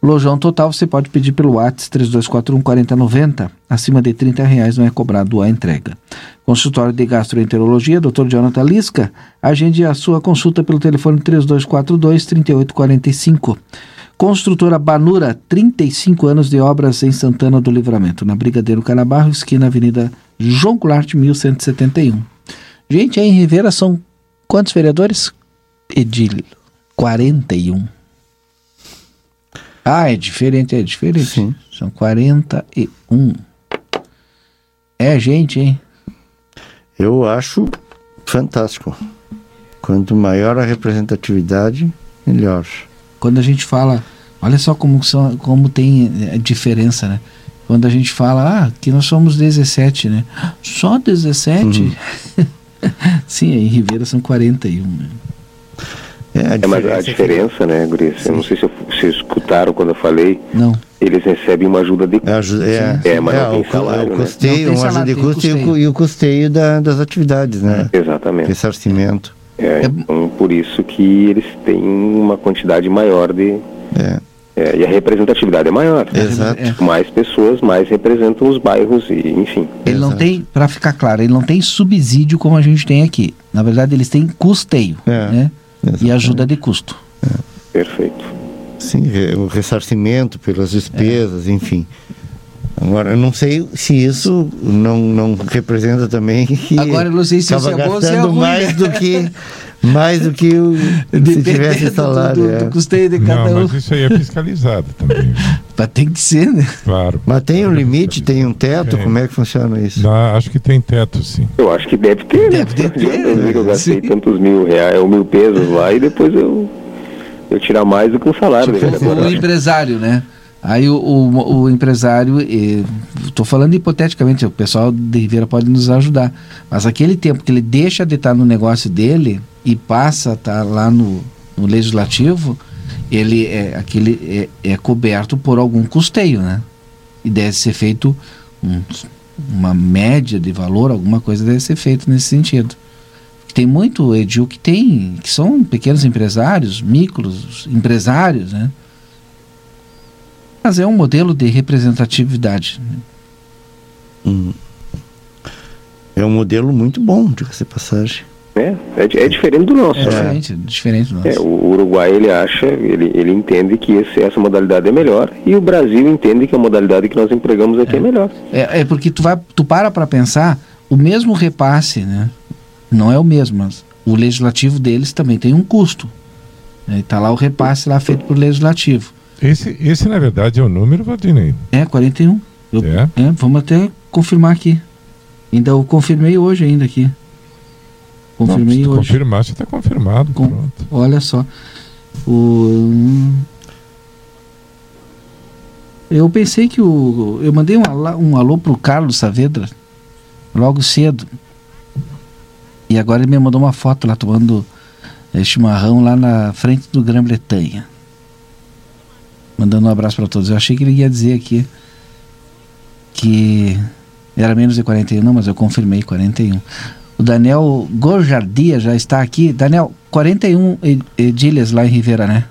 Lojão total você pode pedir pelo WhatsApp 3241-4090. Acima de 30 reais não é cobrado a entrega. Consultório de Gastroenterologia, Dr. Jonathan Lisca. Agende a sua consulta pelo telefone 3242-3845. Construtora Banura, 35 anos de obras em Santana do Livramento, na Brigadeiro Canabarro, esquina Avenida João Goulart, 1171. Gente, aí em Rivera são quantos vereadores? Edil, 41. Ah, é diferente, é diferente. Sim. São 41. É gente, hein? Eu acho fantástico. Quanto maior a representatividade, melhor quando a gente fala, olha só como, como tem eh, diferença, né? Quando a gente fala, ah, que nós somos 17, né? Só 17? Uhum. Sim, em Ribeira são 41, né? É, é, mas a diferença, né, Gris? Eu não sei se vocês escutaram quando eu falei. Não. Eles recebem uma ajuda de custo. É, ajuda, é, é mas é, não tem o, salário, o custeio, né? uma ajuda de custo. E, o, custeio da, das atividades, né? Exatamente. Ressarcimento. É, então, por isso que eles têm uma quantidade maior de. É. É, e a representatividade é maior. Exato. É. Mais pessoas mais representam os bairros e enfim. Ele não tem, para ficar claro, ele não tem subsídio como a gente tem aqui. Na verdade, eles têm custeio, é. né? E ajuda de custo. É. Perfeito. Sim, o ressarcimento pelas despesas, enfim. Agora, eu não sei se isso não, não representa também que Agora, não sei se isso é bom ou se é ruim, mais né? do que Mais do que o, se tivesse salário. Do, do, do custeio de cada Não, um. mas isso aí é fiscalizado também. Mas tem que ser, né? Claro. Mas tem um limite, tem um teto? Tem. Como é que funciona isso? Não, acho que tem teto, sim. Eu acho que deve ter, né? Deve ter, Não adianta né? eu gastei Sim. tantos mil reais, ou mil pesos lá e depois eu, eu tirar mais do que o salário Tipo, vereador. o empresário, né? Aí o, o, o empresário, estou falando hipoteticamente, o pessoal de Ribeira pode nos ajudar, mas aquele tempo que ele deixa de estar no negócio dele e passa a estar lá no, no legislativo, ele é, aquele é, é coberto por algum custeio, né? E deve ser feito um- uma média de valor, alguma coisa deve ser feito nesse sentido. Tem muito edil que tem, que são pequenos empresários, micros empresários, né? Mas é um modelo de representatividade. né? Hum. É um modelo muito bom, diga-se de passagem. É, é, é diferente do nosso. É né? diferente, diferente do nosso. É, o Uruguai ele acha, ele, ele entende que esse- essa modalidade é melhor e o Brasil entende que a modalidade que nós empregamos aqui é, melhor. É, é porque tu vai, tu para para pensar, o mesmo repasse, né? Não é o mesmo, mas o legislativo deles também tem um custo. Né? E tá lá o repasse lá feito por legislativo. Esse, esse na verdade, é o número, Valdinei. É, 41. Eu, É? é, vamos até confirmar aqui. Ainda eu confirmei hoje ainda aqui. Confirmei Não, hoje. confirmar, já está confirmado. Com- pronto. Olha só. O, hum, eu pensei que o. Eu mandei um, alá, um alô pro Carlos Saavedra logo cedo. E agora ele me mandou uma foto lá tomando eh, chimarrão lá na frente do Grã-Bretanha. Mandando um abraço para todos. Eu achei que ele ia dizer aqui que era menos de 41, não, mas eu confirmei 41. O Daniel Gorjardia já está aqui. Daniel, 41 ed- edilhas lá em Rivera, né?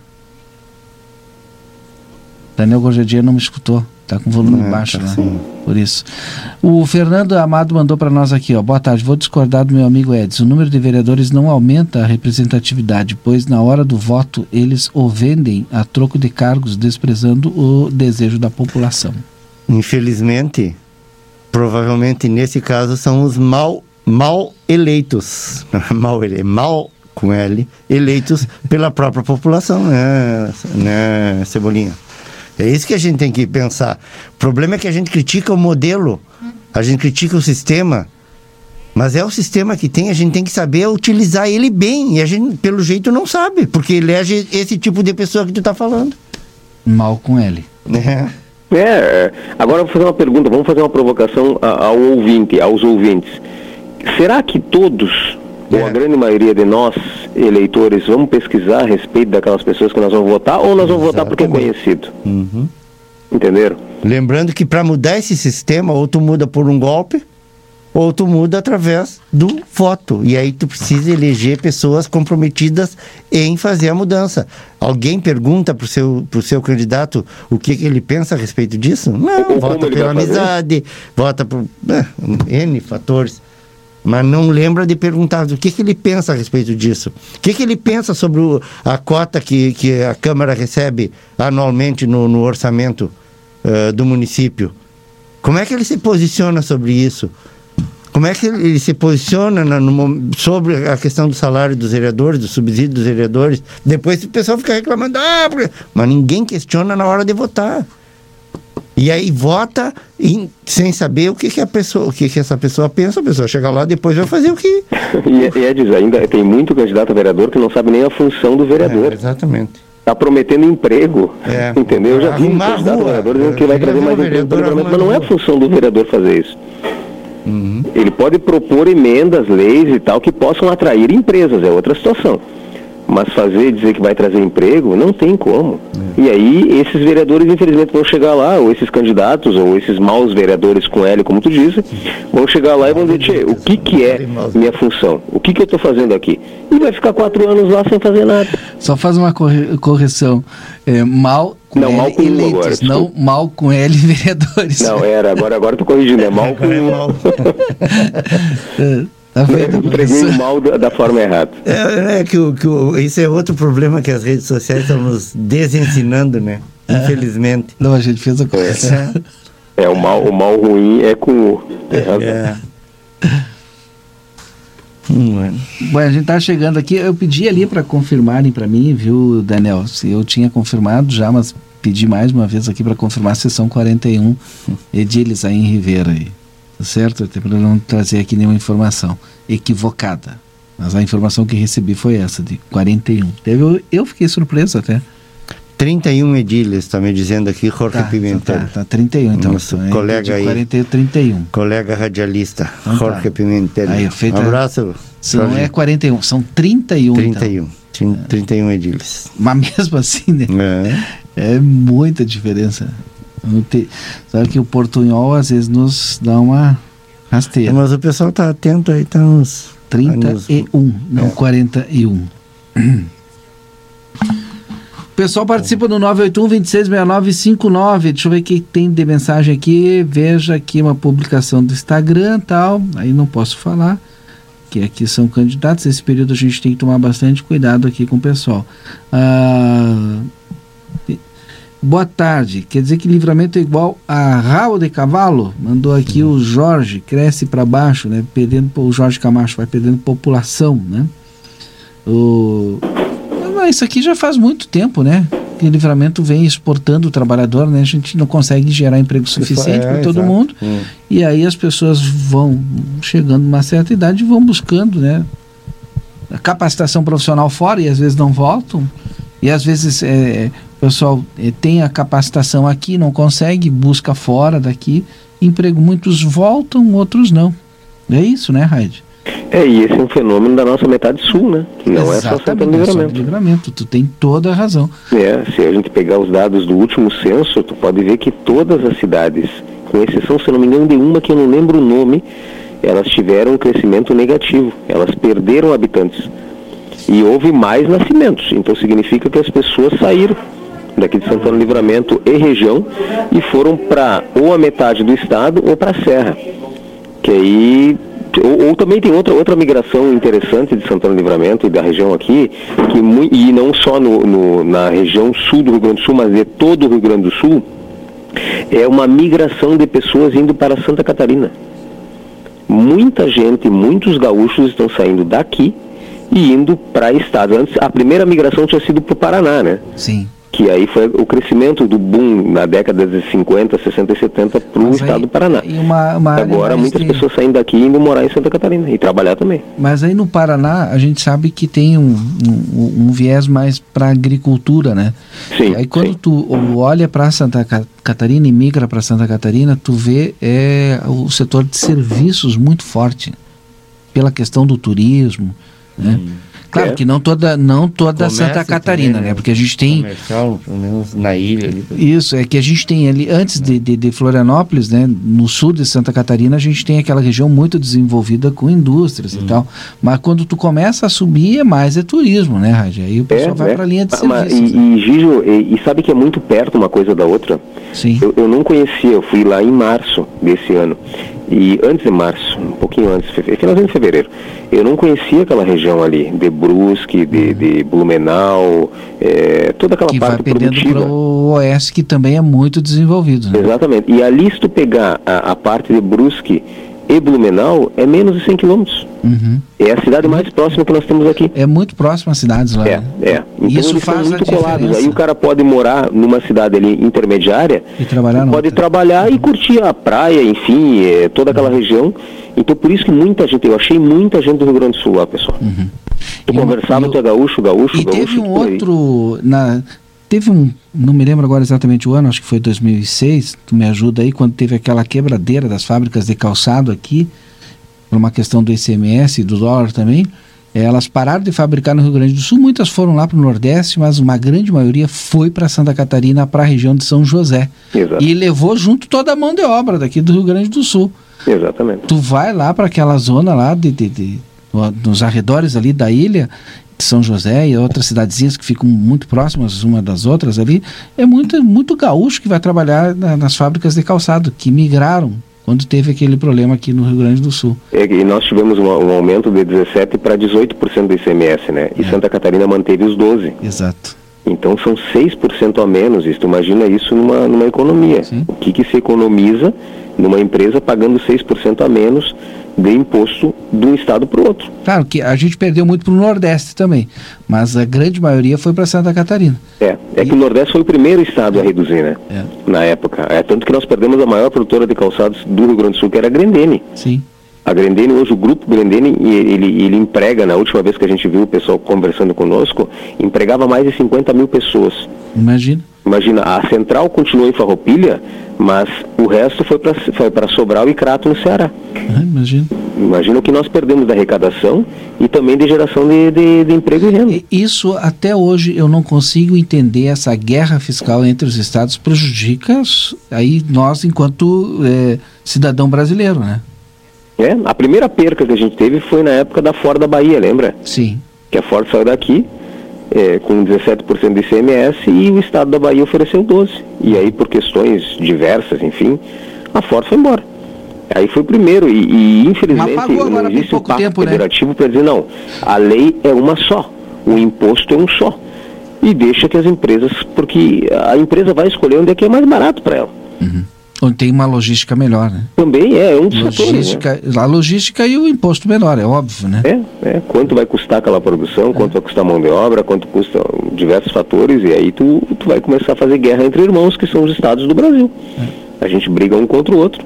Daniel Gorjardia não me escutou. Tá com volume É, baixo tá lá. sim. Por isso. O Fernando Amado mandou para nós aqui, ó. Boa tarde. Vou discordar do meu amigo Edson. O número de vereadores não aumenta a representatividade, pois na hora do voto eles o vendem a troco de cargos, desprezando o desejo da população. Infelizmente, provavelmente nesse caso são os mal, mal eleitos. mal, ele, mal com L, eleitos pela própria população, né, né, Cebolinha? É isso que a gente tem que pensar. O problema é que a gente critica o modelo, a gente critica o sistema, mas é o sistema que tem, a gente tem que saber utilizar ele bem. E a gente, pelo jeito, não sabe, porque elege esse tipo de pessoa que tu está falando. Mal com L. É. É, agora eu vou fazer uma pergunta, vamos fazer uma provocação ao ouvinte, aos ouvintes. Será que todos, ou a grande maioria de nós, eleitores, vamos pesquisar a respeito daquelas pessoas que nós vamos votar ou nós vamos votar porque é conhecido? Uhum. Entenderam? Lembrando que para mudar esse sistema, ou tu muda por um golpe, ou tu muda através do voto. E aí tu precisa eleger pessoas comprometidas em fazer a mudança. Alguém pergunta pro seu, pro seu candidato o que, que ele pensa a respeito disso? Não, Ou vota pela amizade, vota por é, N fatores. Mas não lembra de perguntar o que, que ele pensa a respeito disso. O que, que ele pensa sobre o- a cota que, que a Câmara recebe anualmente no, no orçamento eh, do município. Como é que ele se posiciona sobre isso? Como é que ele se posiciona na- no sobre a questão do salário dos vereadores, do subsídio dos vereadores? Depois o pessoal fica reclamando, ah, porque-" mas ninguém questiona na hora de votar. E aí vota em- sem saber o que, que a pessoa, o que, que essa pessoa pensa, a pessoa chega lá depois vai fazer o que. E, e é ainda tem muito candidato a vereador que não sabe nem a função do vereador. exatamente. Está prometendo emprego, É. entendeu? Eu já vi um a candidato a vereador dizendo que vai trazer mais emprego mas não é rua. função do vereador fazer isso. Uhum. Ele pode propor emendas, leis e tal que possam atrair empresas, é outra situação. Mas fazer dizer que vai trazer emprego, não tem como. É. E aí, esses vereadores, infelizmente, vão chegar lá, ou esses candidatos, ou esses maus vereadores com L, como tu disse, vão chegar lá e vão dizer, "Tchê, o que, que é minha função? O que, que eu estou fazendo aqui? E vai ficar quatro anos lá sem fazer nada. Só faz uma corre- correção. É, mal com Não, L mal com eleitos, agora, não mal com L vereadores. Não, era, agora, agora tô corrigindo, é mal com... Tá vendo? Entreguei o mal da, da forma errada. É, é que, o, que o, isso é outro problema que as redes sociais estão nos desensinando, né? Infelizmente. Não, a gente fez a correção. É, o mal, o mal ruim é com o. Razão. É. Hum, Bom, a gente tá chegando aqui. Eu pedi ali para confirmarem para mim, viu, Daniel? Se eu tinha confirmado já, mas pedi mais uma vez aqui para confirmar a sessão 41 Ediles aí em Ribeira aí. Tá certo? Até para não trazer aqui nenhuma informação equivocada. Mas a informação que recebi foi essa, de 41. Teve, eu, fiquei surpreso até. 31 edílias, está me dizendo aqui, Jorge tá, Pimentel. Tá, tá, 31 então. Nosso então, colega aí. 41, 31. Colega radialista, então, Jorge tá. Pimentel. Aí, feita, um abraço. Se não é 41, são 31. 31. Então. 31 edílias. Mas mesmo assim, né? É, é muita diferença. Sabe que o portunhol às vezes nos dá uma rasteira. Mas o pessoal tá atento aí, tá uns 31, não é. 41. O pessoal participa no 981-266959. Deixa eu ver o que tem de mensagem aqui. Veja aqui uma publicação do Instagram tal. Aí não posso falar. Que aqui são candidatos. Esse período a gente tem que tomar bastante cuidado aqui com o pessoal. Ah, boa tarde. Quer dizer que livramento é igual a rabo de cavalo? Mandou aqui o Jorge. Cresce para baixo, né? Perdendo, o Jorge Camacho vai perdendo população, né? O isso aqui já faz muito tempo, né? Que o livramento vem exportando o trabalhador, né? A gente não consegue gerar emprego suficiente é, para todo exato. mundo. Hum. E aí as pessoas vão chegando uma certa idade e vão buscando, né? A capacitação profissional fora e às vezes não voltam. E às vezes é, o pessoal é, tem a capacitação aqui, não consegue, busca fora daqui. Emprego, muitos voltam, outros não. É isso, né, Raid? É, e esse é um fenômeno da nossa metade sul, né? Que não Exatamente, é só Santana do Livramento. Livramento. Tu tem toda a razão. É, se a gente pegar os dados do último censo, tu pode ver que todas as cidades, com exceção, se não me engano, de uma que eu não lembro o nome, elas tiveram um crescimento negativo. Elas perderam habitantes. E houve mais nascimentos. Então significa que as pessoas saíram daqui de Santana Livramento e região e foram para ou a metade do estado ou para a serra. Que aí ou, ou, também tem outra, outra migração interessante de Santana Livramento e da região aqui, que, e não só no, no, na região sul do Rio Grande do Sul, mas de todo o Rio Grande do Sul, é uma migração de pessoas indo para Santa Catarina. Muita gente, muitos gaúchos estão saindo daqui e indo para estados. Antes, a primeira migração tinha sido para o Paraná, né? Sim que aí foi o crescimento do boom na década de 50, 60 e 70 para o estado do Paraná. Uma, uma Agora muitas de... pessoas saindo daqui e indo morar em Santa Catarina e trabalhar também. Mas aí no Paraná a gente sabe que tem um, um, um viés mais para agricultura, né? Sim. Aí quando sim. tu olha para Santa Catarina e migra para Santa Catarina, tu vê é, o setor de serviços muito forte pela questão do turismo, né? Hum. Claro é. que não toda, não toda Santa Catarina, também, né? né? Porque a gente tem. Comercial, pelo menos na ilha ali. Isso, é que a gente tem ali, antes de, de, de, Florianópolis, né? No sul de Santa Catarina, a gente tem aquela região muito desenvolvida com indústrias hum. e tal. Mas quando tu começa a subir, é mais é turismo, né, Raja? Aí o pessoal é, vai é. para a linha de ah, serviços. E, né? e Gijo, e, e, sabe que é muito perto uma coisa da outra? Sim. Eu, eu não conhecia, eu fui lá em março desse ano. E antes de março, um pouquinho antes, finalzinho de fevereiro, eu não conhecia aquela região ali, de Brusque, de, de Blumenau, é, toda aquela que parte vai produtiva. para o oeste, que também é muito desenvolvido. Né? Exatamente. E ali, se tu pegar a, a parte de Brusque e Blumenau, é menos de 100 quilômetros. Uhum. É a cidade mais próxima que nós temos aqui. É muito próxima às cidades lá. É, né? é. Então Isso eles faz muito colados. Aí o cara pode morar numa cidade ali intermediária e trabalhar pode trabalhar e curtir a praia, enfim, é, toda aquela uhum. região. Então por isso que muita gente, eu achei muita gente do Rio Grande do Sul lá, pessoal. Uhum. Tu e conversava, tu é gaúcho, gaúcho, e gaúcho. E teve um outro, na, teve um, não me lembro agora exatamente o ano, acho que foi 2006, tu me ajuda aí, quando teve aquela quebradeira das fábricas de calçado aqui, por uma questão do ICMS e do dólar também, elas pararam de fabricar no Rio Grande do Sul, muitas foram lá para o Nordeste, mas uma grande maioria foi para Santa Catarina, para a região de São José. Exato. E levou junto toda a mão de obra daqui do Rio Grande do Sul. Exatamente. Tu vai lá para aquela zona lá, de, de, de, nos arredores ali da ilha, São José e outras cidadezinhas que ficam muito próximas uma das outras ali, é muito, muito gaúcho que vai trabalhar na, nas fábricas de calçado, que migraram quando teve aquele problema aqui no Rio Grande do Sul. É, e nós tivemos um, um aumento de 17% para 18% do ICMS, né? E é. Santa Catarina manteve os 12%. Exato. Então são 6% a menos. Isso, imagina isso numa, numa economia. Sim. O que, que se economiza numa empresa pagando 6% a menos de imposto de um estado para o outro. Claro que a gente perdeu muito para o Nordeste também, mas a grande maioria foi para Santa Catarina. É, é e... que o Nordeste foi o primeiro estado a reduzir, né? É. Na época. É tanto que nós perdemos a maior produtora de calçados do Rio Grande do Sul, que era a Grendene. Sim. A Grendene, hoje o grupo Grendene, ele, ele emprega, na última vez que a gente viu o pessoal conversando conosco, empregava mais de 50 mil pessoas. Imagina. Imagina, a central continuou em Farroupilha, mas o resto foi para foi Sobral e Crato no Ceará. Ah, imagina. Imagina o que nós perdemos da arrecadação e também de geração de, de, de emprego e renda. Isso até hoje eu não consigo entender essa guerra fiscal entre os estados prejudica aí nós enquanto é, cidadão brasileiro, né? É, a primeira perca que a gente teve foi na época da Ford da Bahia, lembra? Sim. Que a Ford saiu daqui é, com 17% de ICMS e o Estado da Bahia ofereceu 12%. E aí, por questões diversas, enfim, a Ford foi embora. Aí foi o primeiro, e, e infelizmente não existe um pacto tempo, né? federativo né? para dizer, não, a lei é uma só, o imposto é um só. E deixa que as empresas, porque a empresa vai escolher onde é que é mais barato para ela. Uhum. Onde tem uma logística melhor, né? Também é, é um dos logística, fatores, né? A logística e o imposto menor, é óbvio, né? É, é. Quanto vai custar aquela produção, é. quanto vai custar a mão de obra, quanto custa diversos fatores, e aí tu, tu vai começar a fazer guerra entre irmãos, que são os estados do Brasil. É. A gente briga um contra o outro.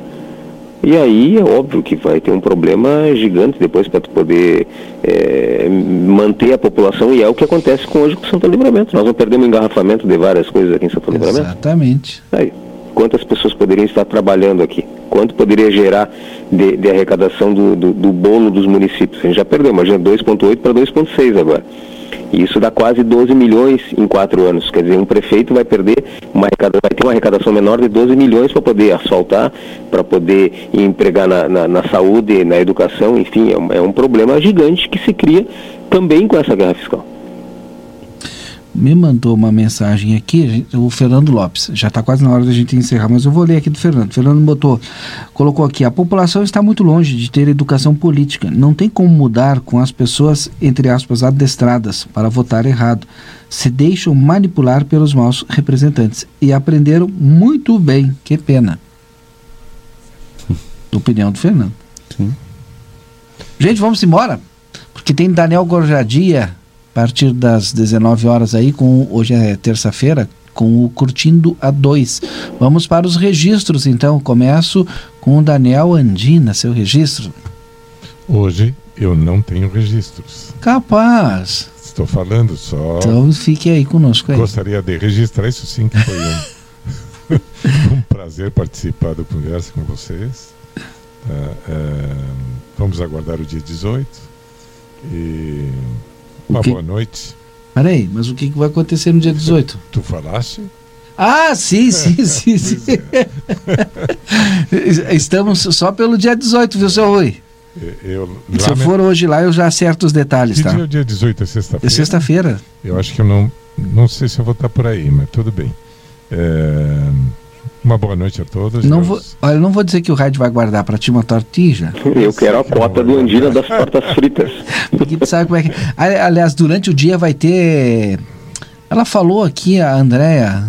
E aí é óbvio que vai ter um problema gigante depois para tu poder é, manter a população e é o que acontece com hoje com Santo Livramento. Nós não perdemos engarrafamento de várias coisas aqui em Santo Livramento. Exatamente. Aí quantas pessoas poderiam estar trabalhando aqui, quanto poderia gerar de, de arrecadação do, do, do, bolo dos municípios. A gente já perdeu, imagina 2,8 para 2,6 agora. E isso dá quase 12 milhões em quatro anos. Quer dizer, um prefeito vai perder uma vai ter uma arrecadação menor de 12 milhões para poder asfaltar, para poder empregar na, na, na, saúde, na educação, enfim, é um, é um problema gigante que se cria também com essa guerra fiscal me mandou uma mensagem aqui, o Fernando Lopes. Já está quase na hora da gente encerrar, mas eu vou ler aqui do Fernando. O Fernando botou, colocou aqui: a população está muito longe de ter educação política. Não tem como mudar com as pessoas, entre aspas, adestradas para votar errado. Se deixam manipular pelos maus representantes. E aprenderam muito bem. Que pena. Opinião do Fernando. Sim. Gente, vamos embora. Porque tem Daniel Gorjadia partir das 19 horas aí, com hoje é terça-feira, com o Curtindo a 2. Vamos para os registros, então. Começo com o Daniel Andina, seu registro. Hoje eu não tenho registros. Capaz. Estou falando só. Então fique aí conosco. Aí. Gostaria de registrar isso sim, que foi um, um prazer participar do Conversa com vocês. Uh, uh, vamos aguardar o dia 18. E uma boa noite. Peraí, mas o que, vai acontecer no dia 18? Tu falaste? Ah, sim, sim, sim. sim. É. Estamos só pelo dia 18, viu, seu Rui? Eu, Se eu for hoje lá, eu já acerto os detalhes, que tá? Dia, dia 18 é sexta-feira? É sexta-feira. Eu acho que eu não. Não sei se eu vou estar por aí, mas tudo bem. É, uma boa noite a todos. Não vou, olha, não vou dizer que o rádio vai guardar para ti uma tortilha. Eu quero a cota do Andina das tortas fritas. Porque tu sabe como é que. Aliás, durante o dia vai ter. Ela falou aqui, a Andrea.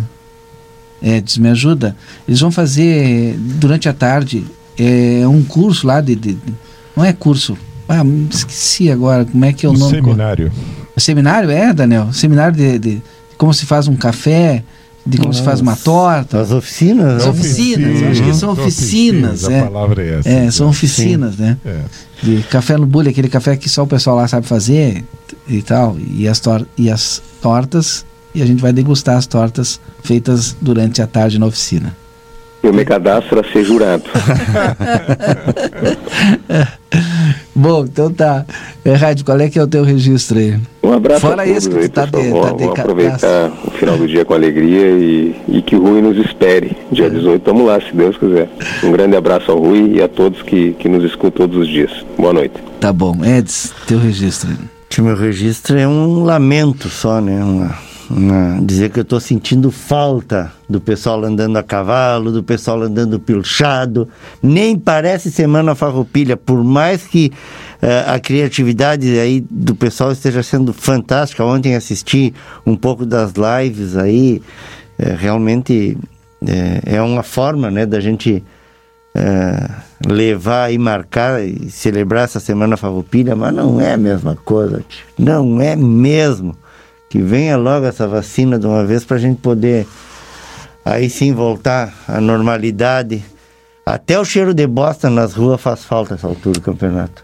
É, diz, me ajuda. Eles vão fazer durante a tarde é, um curso lá de, de, Não é curso. Ah, esqueci agora como é que é o um nome. Seminário. Seminário, é, Daniel? Seminário de, de como se faz um café de como Nossa. se faz uma torta. As oficinas, As oficinas, oficinas. acho que são oficinas. oficinas é. A palavra é essa. É, são oficinas, Sim. né? É. De café no bule, aquele café que só o pessoal lá sabe fazer e tal. E as, tor e as tortas, e a gente vai degustar as tortas feitas durante a tarde na oficina. Eu me cadastro a ser jurado. Bom, então tá. É, Rádio, qual é que é o teu registro aí? Um abraço Fora a todos esse que aí, tá de, vamos, tá vamos aproveitar o final do dia com alegria e, e que o Rui nos espere. Dia 18, vamos lá, se Deus quiser. Um grande abraço ao Rui e a todos que, que nos escutam todos os dias. Boa noite. Tá bom. Eds, teu registro. O meu registro é um lamento só, né? Uma dizer que eu estou sentindo falta do pessoal andando a cavalo, do pessoal andando pilchado. Nem parece semana farroupilha, por mais que uh, a criatividade aí do pessoal esteja sendo fantástica. Ontem assisti um pouco das lives aí, é, realmente é, é uma forma né, da gente levar e marcar e celebrar essa Semana Farroupilha, mas não é a mesma coisa, não é mesmo. Que venha logo essa vacina de uma vez para a gente poder aí sim voltar à normalidade. Até o cheiro de bosta nas ruas faz falta essa altura do campeonato.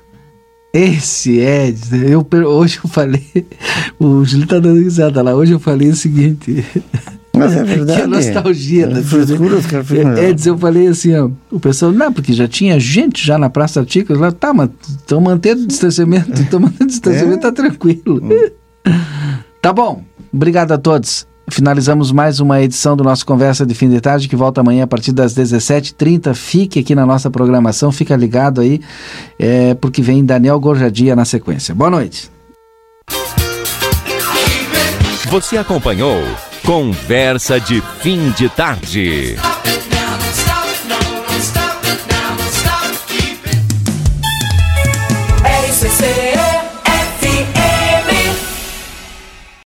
Esse é, eu, hoje eu falei, o Júlio tá dando risada lá, hoje eu falei o seguinte, mas é verdade. que a nostalgia. É, né? é, dizer, eu falei assim, ó, o pessoal, não, porque já tinha gente já na Praça Artícola, lá, tá, mas estão mantendo o distanciamento, estão mantendo o distanciamento, é? tá tranquilo. Hum. Tá bom, obrigado a todos. Finalizamos mais uma edição do nosso Conversa de Fim de Tarde, que volta amanhã a partir das 17h30. Fique aqui na nossa programação, fica ligado aí, é, porque vem Daniel Gorjadia na sequência. Boa noite. Você acompanhou Conversa de Fim de Tarde.